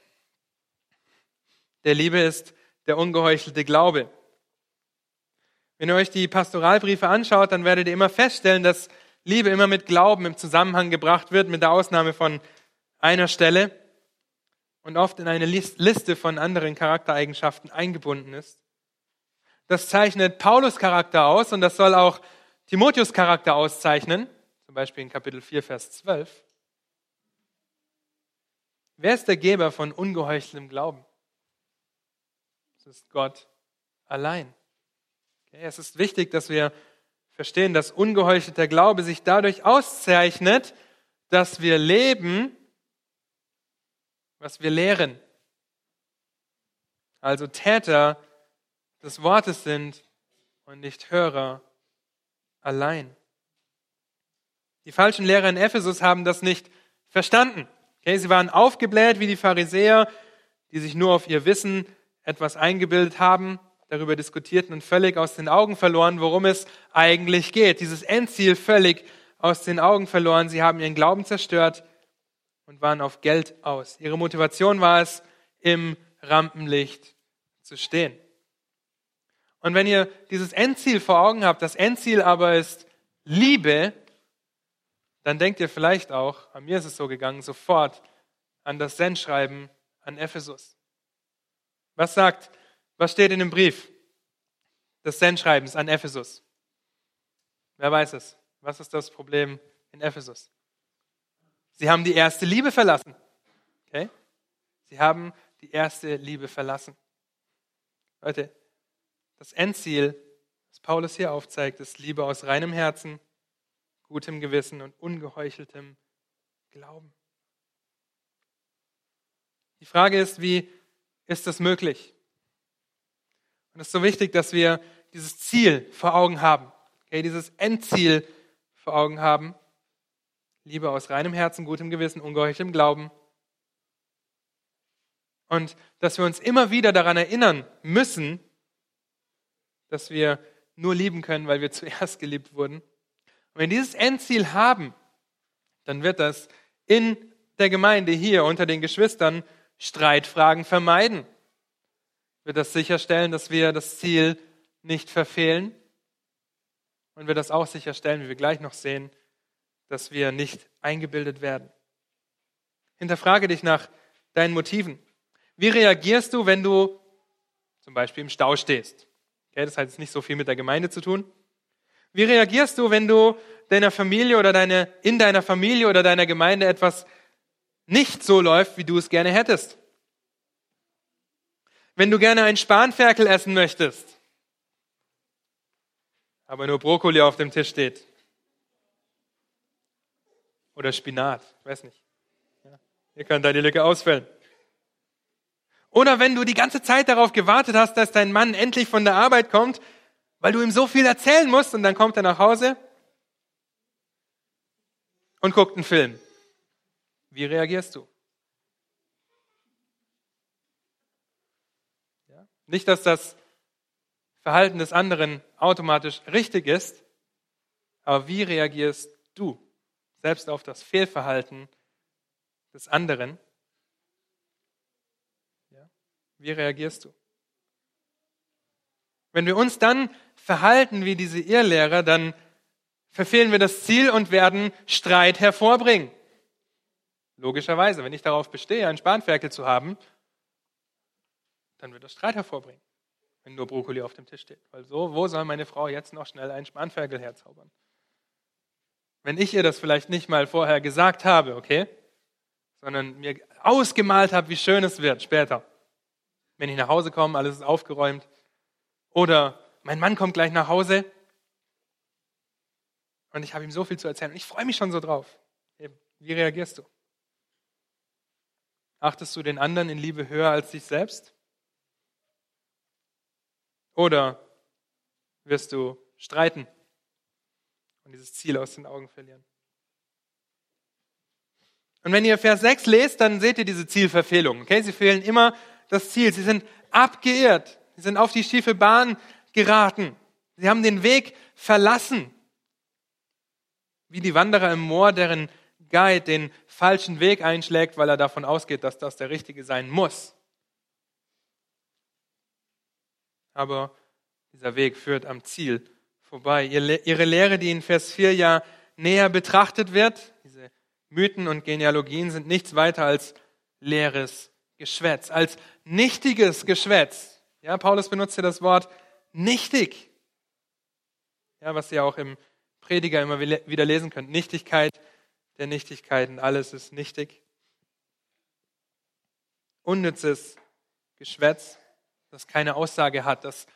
der Liebe ist der ungeheuchelte Glaube. Wenn ihr euch die Pastoralbriefe anschaut, dann werdet ihr immer feststellen, dass Liebe immer mit Glauben im Zusammenhang gebracht wird, mit der Ausnahme von einer Stelle und oft in eine Liste von anderen Charaktereigenschaften eingebunden ist. Das zeichnet Paulus Charakter aus und das soll auch Timotheus Charakter auszeichnen, zum Beispiel in Kapitel 4, Vers 12. Wer ist der Geber von ungeheucheltem Glauben? Es ist Gott allein. Okay, es ist wichtig, dass wir verstehen, dass ungeheuchelter Glaube sich dadurch auszeichnet, dass wir leben, was wir lehren. Also Täter des Wortes sind und nicht Hörer allein. Die falschen Lehrer in Ephesus haben das nicht verstanden. Okay, sie waren aufgebläht wie die Pharisäer, die sich nur auf ihr Wissen etwas eingebildet haben darüber diskutierten und völlig aus den Augen verloren, worum es eigentlich geht. Dieses Endziel völlig aus den Augen verloren. Sie haben ihren Glauben zerstört und waren auf Geld aus. Ihre Motivation war es, im Rampenlicht zu stehen. Und wenn ihr dieses Endziel vor Augen habt, das Endziel aber ist Liebe, dann denkt ihr vielleicht auch, bei mir ist es so gegangen, sofort an das Sendschreiben an Ephesus. Was sagt was steht in dem Brief des Sendschreibens an Ephesus? Wer weiß es? Was ist das Problem in Ephesus? Sie haben die erste Liebe verlassen. Okay? Sie haben die erste Liebe verlassen. Leute, das Endziel, das Paulus hier aufzeigt, ist Liebe aus reinem Herzen, gutem Gewissen und ungeheucheltem Glauben. Die Frage ist, wie ist das möglich? Und es ist so wichtig, dass wir dieses Ziel vor Augen haben, okay, dieses Endziel vor Augen haben. Liebe aus reinem Herzen, gutem Gewissen, ungeheucheltem Glauben. Und dass wir uns immer wieder daran erinnern müssen, dass wir nur lieben können, weil wir zuerst geliebt wurden. Und wenn wir dieses Endziel haben, dann wird das in der Gemeinde hier unter den Geschwistern Streitfragen vermeiden. Wird das sicherstellen, dass wir das Ziel nicht verfehlen und wird das auch sicherstellen, wie wir gleich noch sehen, dass wir nicht eingebildet werden. Hinterfrage dich nach deinen Motiven. Wie reagierst du, wenn du zum Beispiel im Stau stehst? Okay, das hat jetzt nicht so viel mit der Gemeinde zu tun. Wie reagierst du, wenn du deiner Familie oder deine, in deiner Familie oder deiner Gemeinde etwas nicht so läuft, wie du es gerne hättest? Wenn du gerne ein Spanferkel essen möchtest, aber nur Brokkoli auf dem Tisch steht. Oder Spinat, weiß nicht. Ja, hier kann deine Lücke ausfällen. Oder wenn du die ganze Zeit darauf gewartet hast, dass dein Mann endlich von der Arbeit kommt, weil du ihm so viel erzählen musst und dann kommt er nach Hause und guckt einen Film. Wie reagierst du? Nicht, dass das Verhalten des anderen automatisch richtig ist, aber wie reagierst du selbst auf das Fehlverhalten des anderen? Wie reagierst du? Wenn wir uns dann verhalten wie diese Irrlehrer, dann verfehlen wir das Ziel und werden Streit hervorbringen. Logischerweise, wenn ich darauf bestehe, ein Spanferkel zu haben, dann wird das Streit hervorbringen, wenn nur Brokkoli auf dem Tisch steht. Weil so, wo soll meine Frau jetzt noch schnell einen Spanferkel herzaubern? Wenn ich ihr das vielleicht nicht mal vorher gesagt habe, okay? Sondern mir ausgemalt habe, wie schön es wird später. Wenn ich nach Hause komme, alles ist aufgeräumt, oder mein Mann kommt gleich nach Hause und ich habe ihm so viel zu erzählen und ich freue mich schon so drauf. Wie reagierst du? Achtest du den anderen in Liebe höher als dich selbst? Oder wirst du streiten und dieses Ziel aus den Augen verlieren? Und wenn ihr Vers 6 lest, dann seht ihr diese Zielverfehlung. Okay? Sie fehlen immer das Ziel. Sie sind abgeirrt. Sie sind auf die schiefe Bahn geraten. Sie haben den Weg verlassen. Wie die Wanderer im Moor, deren Guide den falschen Weg einschlägt, weil er davon ausgeht, dass das der richtige sein muss. Aber dieser Weg führt am Ziel vorbei. Ihre Lehre, die in Vers 4 ja näher betrachtet wird, diese Mythen und Genealogien sind nichts weiter als leeres Geschwätz, als nichtiges Geschwätz. Ja, Paulus benutzt hier das Wort nichtig. Ja, was ihr auch im Prediger immer wieder lesen könnt. Nichtigkeit der Nichtigkeiten. Alles ist nichtig. Unnützes Geschwätz, das keine Aussage hat, das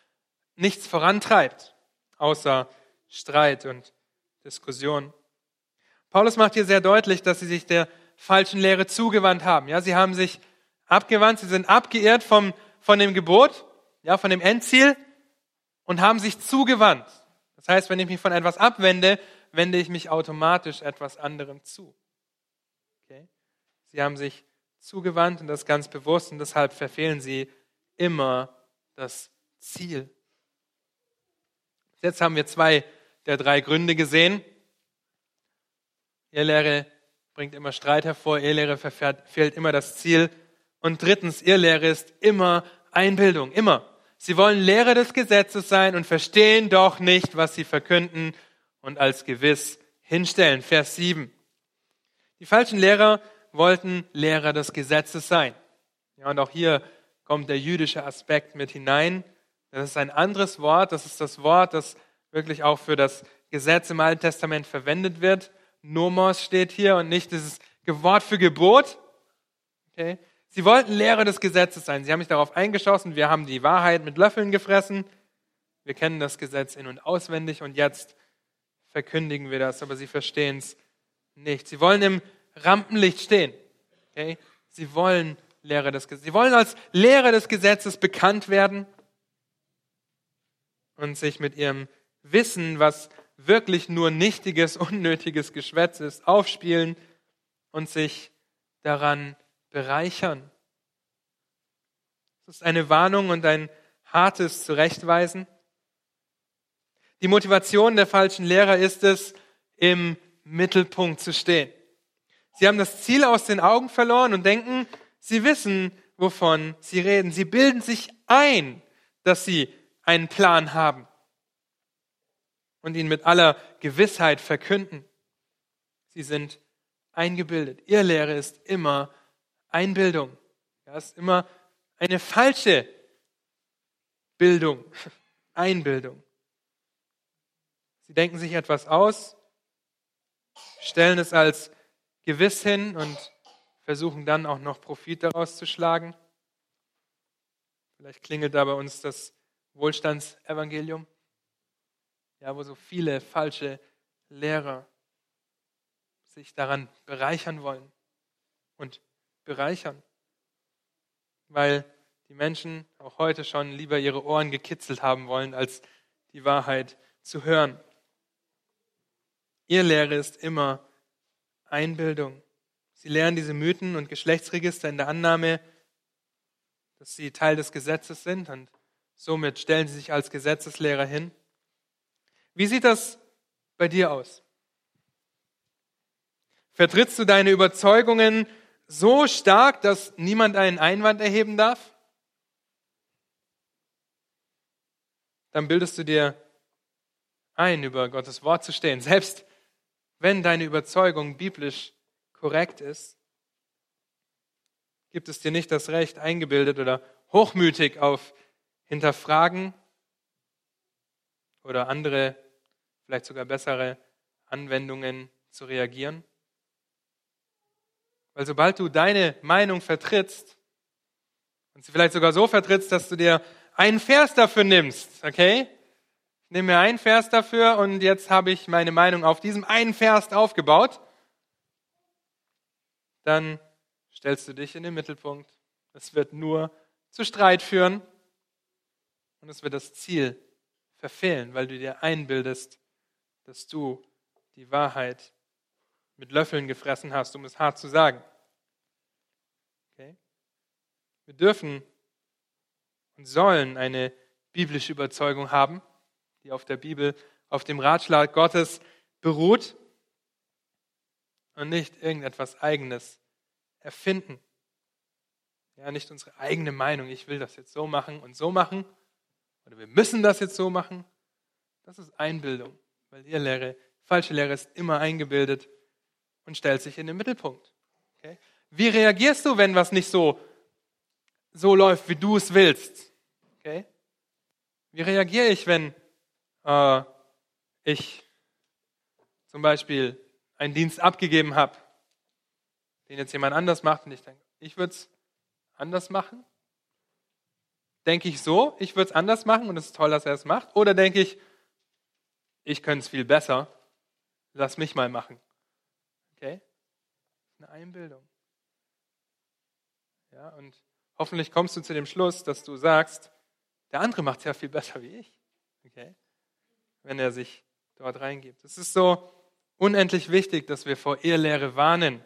nichts vorantreibt, außer Streit und Diskussion. Paulus macht hier sehr deutlich, dass sie sich der falschen Lehre zugewandt haben. Ja, sie haben sich abgewandt, sie sind abgeirrt vom, von dem Gebot ja, von dem Endziel und haben sich zugewandt. Das heißt, wenn ich mich von etwas abwende, wende ich mich automatisch etwas anderem zu. Okay? Sie haben sich zugewandt und das ganz bewusst und deshalb verfehlen sie immer das Ziel. Jetzt haben wir zwei der drei Gründe gesehen. Ihr Lehre bringt immer Streit hervor, ihr Lehre verfehlt immer das Ziel. Und drittens, ihr Lehre ist immer Einbildung, immer. Sie wollen Lehrer des Gesetzes sein und verstehen doch nicht, was sie verkünden und als gewiss hinstellen. Vers 7. Die falschen Lehrer wollten Lehrer des Gesetzes sein. Ja, und auch hier kommt der jüdische Aspekt mit hinein. Das ist ein anderes Wort. Das ist das Wort, das wirklich auch für das Gesetz im Alten Testament verwendet wird. Nomos steht hier und nicht dieses Wort für Gebot. Okay. Sie wollten Lehrer des Gesetzes sein. Sie haben sich darauf eingeschossen. Wir haben die Wahrheit mit Löffeln gefressen. Wir kennen das Gesetz in- und auswendig und jetzt verkündigen wir das, aber sie verstehen es nicht. Sie wollen im Rampenlicht stehen. Okay? Sie wollen Lehrer des Gesetzes. Sie wollen als Lehrer des Gesetzes bekannt werden und sich mit ihrem Wissen, was wirklich nur nichtiges, unnötiges Geschwätz ist, aufspielen und sich daran bereichern. Es ist eine Warnung und ein hartes Zurechtweisen. Die Motivation der falschen Lehrer ist es, im Mittelpunkt zu stehen. Sie haben das Ziel aus den Augen verloren und denken, sie wissen, wovon sie reden. Sie bilden sich ein, dass sie einen Plan haben und ihn mit aller Gewissheit verkünden. Sie sind eingebildet. Ihr Lehre ist immer Einbildung. Ja, ist immer eine falsche Bildung, Einbildung. Sie denken sich etwas aus, stellen es als gewiss hin und versuchen dann auch noch Profit daraus zu schlagen. Vielleicht klingelt da bei uns das Wohlstandsevangelium, ja, wo so viele falsche Lehrer sich daran bereichern wollen und bereichern, weil die Menschen auch heute schon lieber ihre Ohren gekitzelt haben wollen, als die Wahrheit zu hören. Ihr Lehre ist immer Einbildung. Sie lernen diese Mythen und Geschlechtsregister in der Annahme, dass sie Teil des Gesetzes sind und somit stellen sie sich als Gesetzeslehrer hin. Wie sieht das bei dir aus? Vertrittst du deine Überzeugungen so stark, dass niemand einen Einwand erheben darf? Dann bildest du dir ein, über Gottes Wort zu stehen, selbst wenn deine Überzeugung biblisch korrekt ist, gibt es dir nicht das Recht, eingebildet oder hochmütig auf Hinterfragen oder andere, vielleicht sogar bessere Anwendungen zu reagieren. Weil sobald du deine Meinung vertrittst und sie vielleicht sogar so vertrittst, dass du dir einen Vers dafür nimmst, okay? Ich nehme mir einen Vers dafür und jetzt habe ich meine Meinung auf diesem einen Vers aufgebaut. Dann stellst du dich in den Mittelpunkt. Es wird nur zu Streit führen und es wird das Ziel verfehlen, weil du dir einbildest, dass du die Wahrheit mit Löffeln gefressen hast, um es hart zu sagen. Okay? Wir dürfen und sollen eine biblische Überzeugung haben die auf der Bibel, auf dem Ratschlag Gottes beruht und nicht irgendetwas Eigenes erfinden. Ja, nicht unsere eigene Meinung, ich will das jetzt so machen und so machen oder wir müssen das jetzt so machen. Das ist Einbildung, weil ihr Lehre, falsche Lehre ist immer eingebildet und stellt sich in den Mittelpunkt. Okay? Wie reagierst du, wenn was nicht so, so läuft, wie du es willst? Okay? Wie reagiere ich, wenn äh, ich zum Beispiel einen Dienst abgegeben habe, den jetzt jemand anders macht und ich denke, ich würde es anders machen? Denke ich so, ich würde es anders machen und es ist toll, dass er es macht? Oder denke ich, ich könnte es viel besser, lass mich mal machen? Okay? Eine Einbildung. Ja, und hoffentlich kommst du zu dem Schluss, dass du sagst, der andere macht es ja viel besser wie ich. Okay? wenn er sich dort reingibt. Es ist so unendlich wichtig, dass wir vor Irrlehre warnen.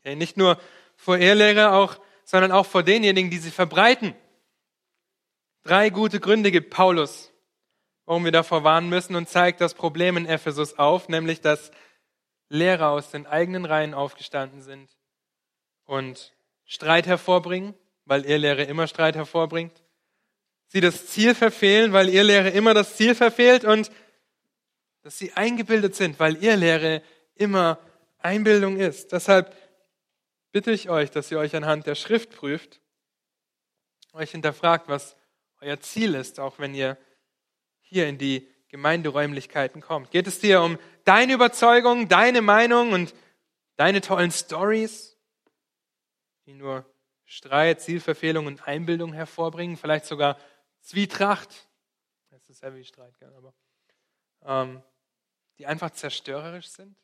Okay, nicht nur vor Irrlehre, auch, sondern auch vor denjenigen, die sie verbreiten. Drei gute Gründe gibt Paulus, warum wir davor warnen müssen und zeigt das Problem in Ephesus auf, nämlich dass Lehrer aus den eigenen Reihen aufgestanden sind und Streit hervorbringen, weil Irrlehre immer Streit hervorbringt sie das Ziel verfehlen, weil ihr Lehre immer das Ziel verfehlt und dass sie eingebildet sind, weil ihr Lehre immer Einbildung ist. Deshalb bitte ich euch, dass ihr euch anhand der Schrift prüft, euch hinterfragt, was euer Ziel ist, auch wenn ihr hier in die Gemeinderäumlichkeiten kommt. Geht es dir um deine Überzeugung, deine Meinung und deine tollen Stories, die nur Streit, Zielverfehlung und Einbildung hervorbringen, vielleicht sogar Zwietracht, das ist ja wie Streit, aber ähm, die einfach zerstörerisch sind?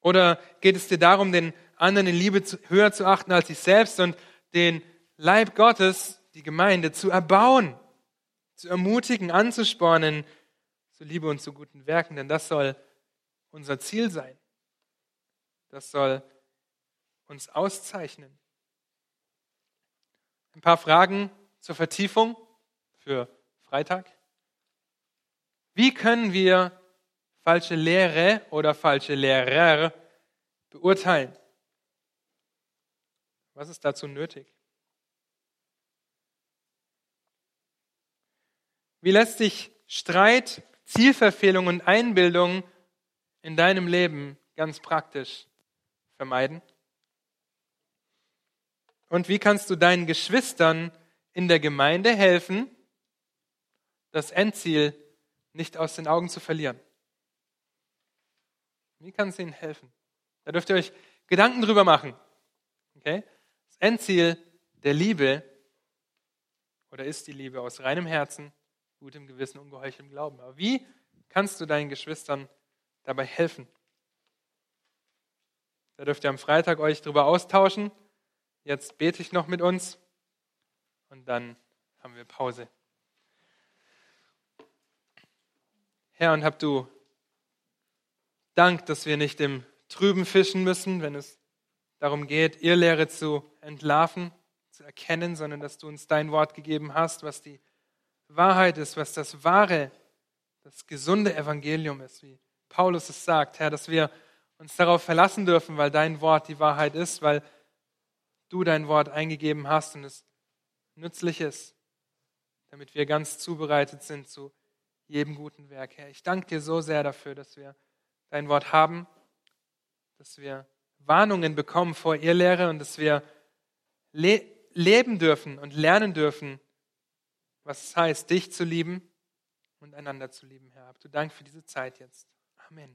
Oder geht es dir darum, den anderen in Liebe höher zu achten als sich selbst und den Leib Gottes, die Gemeinde, zu erbauen, zu ermutigen, anzuspornen zu Liebe und zu guten Werken? Denn das soll unser Ziel sein. Das soll uns auszeichnen. Ein paar Fragen zur Vertiefung für Freitag. Wie können wir falsche Lehre oder falsche Lehrer beurteilen? Was ist dazu nötig? Wie lässt sich Streit, Zielverfehlung und Einbildung in deinem Leben ganz praktisch vermeiden? Und wie kannst du deinen Geschwistern in der Gemeinde helfen, das Endziel nicht aus den Augen zu verlieren? Wie kannst du ihnen helfen? Da dürft ihr euch Gedanken drüber machen. Okay? Das Endziel der Liebe oder ist die Liebe aus reinem Herzen, gutem Gewissen, ungeheucheltem Glauben. Aber wie kannst du deinen Geschwistern dabei helfen? Da dürft ihr am Freitag euch drüber austauschen. Jetzt bete ich noch mit uns und dann haben wir Pause. Herr, und hab du Dank, dass wir nicht im Trüben fischen müssen, wenn es darum geht, Irrlehre zu entlarven, zu erkennen, sondern dass du uns dein Wort gegeben hast, was die Wahrheit ist, was das wahre, das gesunde Evangelium ist, wie Paulus es sagt, Herr, dass wir uns darauf verlassen dürfen, weil dein Wort die Wahrheit ist, weil du dein Wort eingegeben hast und es nützlich ist, damit wir ganz zubereitet sind zu jedem guten Werk. Herr, ich danke dir so sehr dafür, dass wir dein Wort haben, dass wir Warnungen bekommen vor Irrlehre und dass wir le leben dürfen und lernen dürfen, was es heißt, dich zu lieben und einander zu lieben, Herr. Hab du Dank für diese Zeit jetzt. Amen.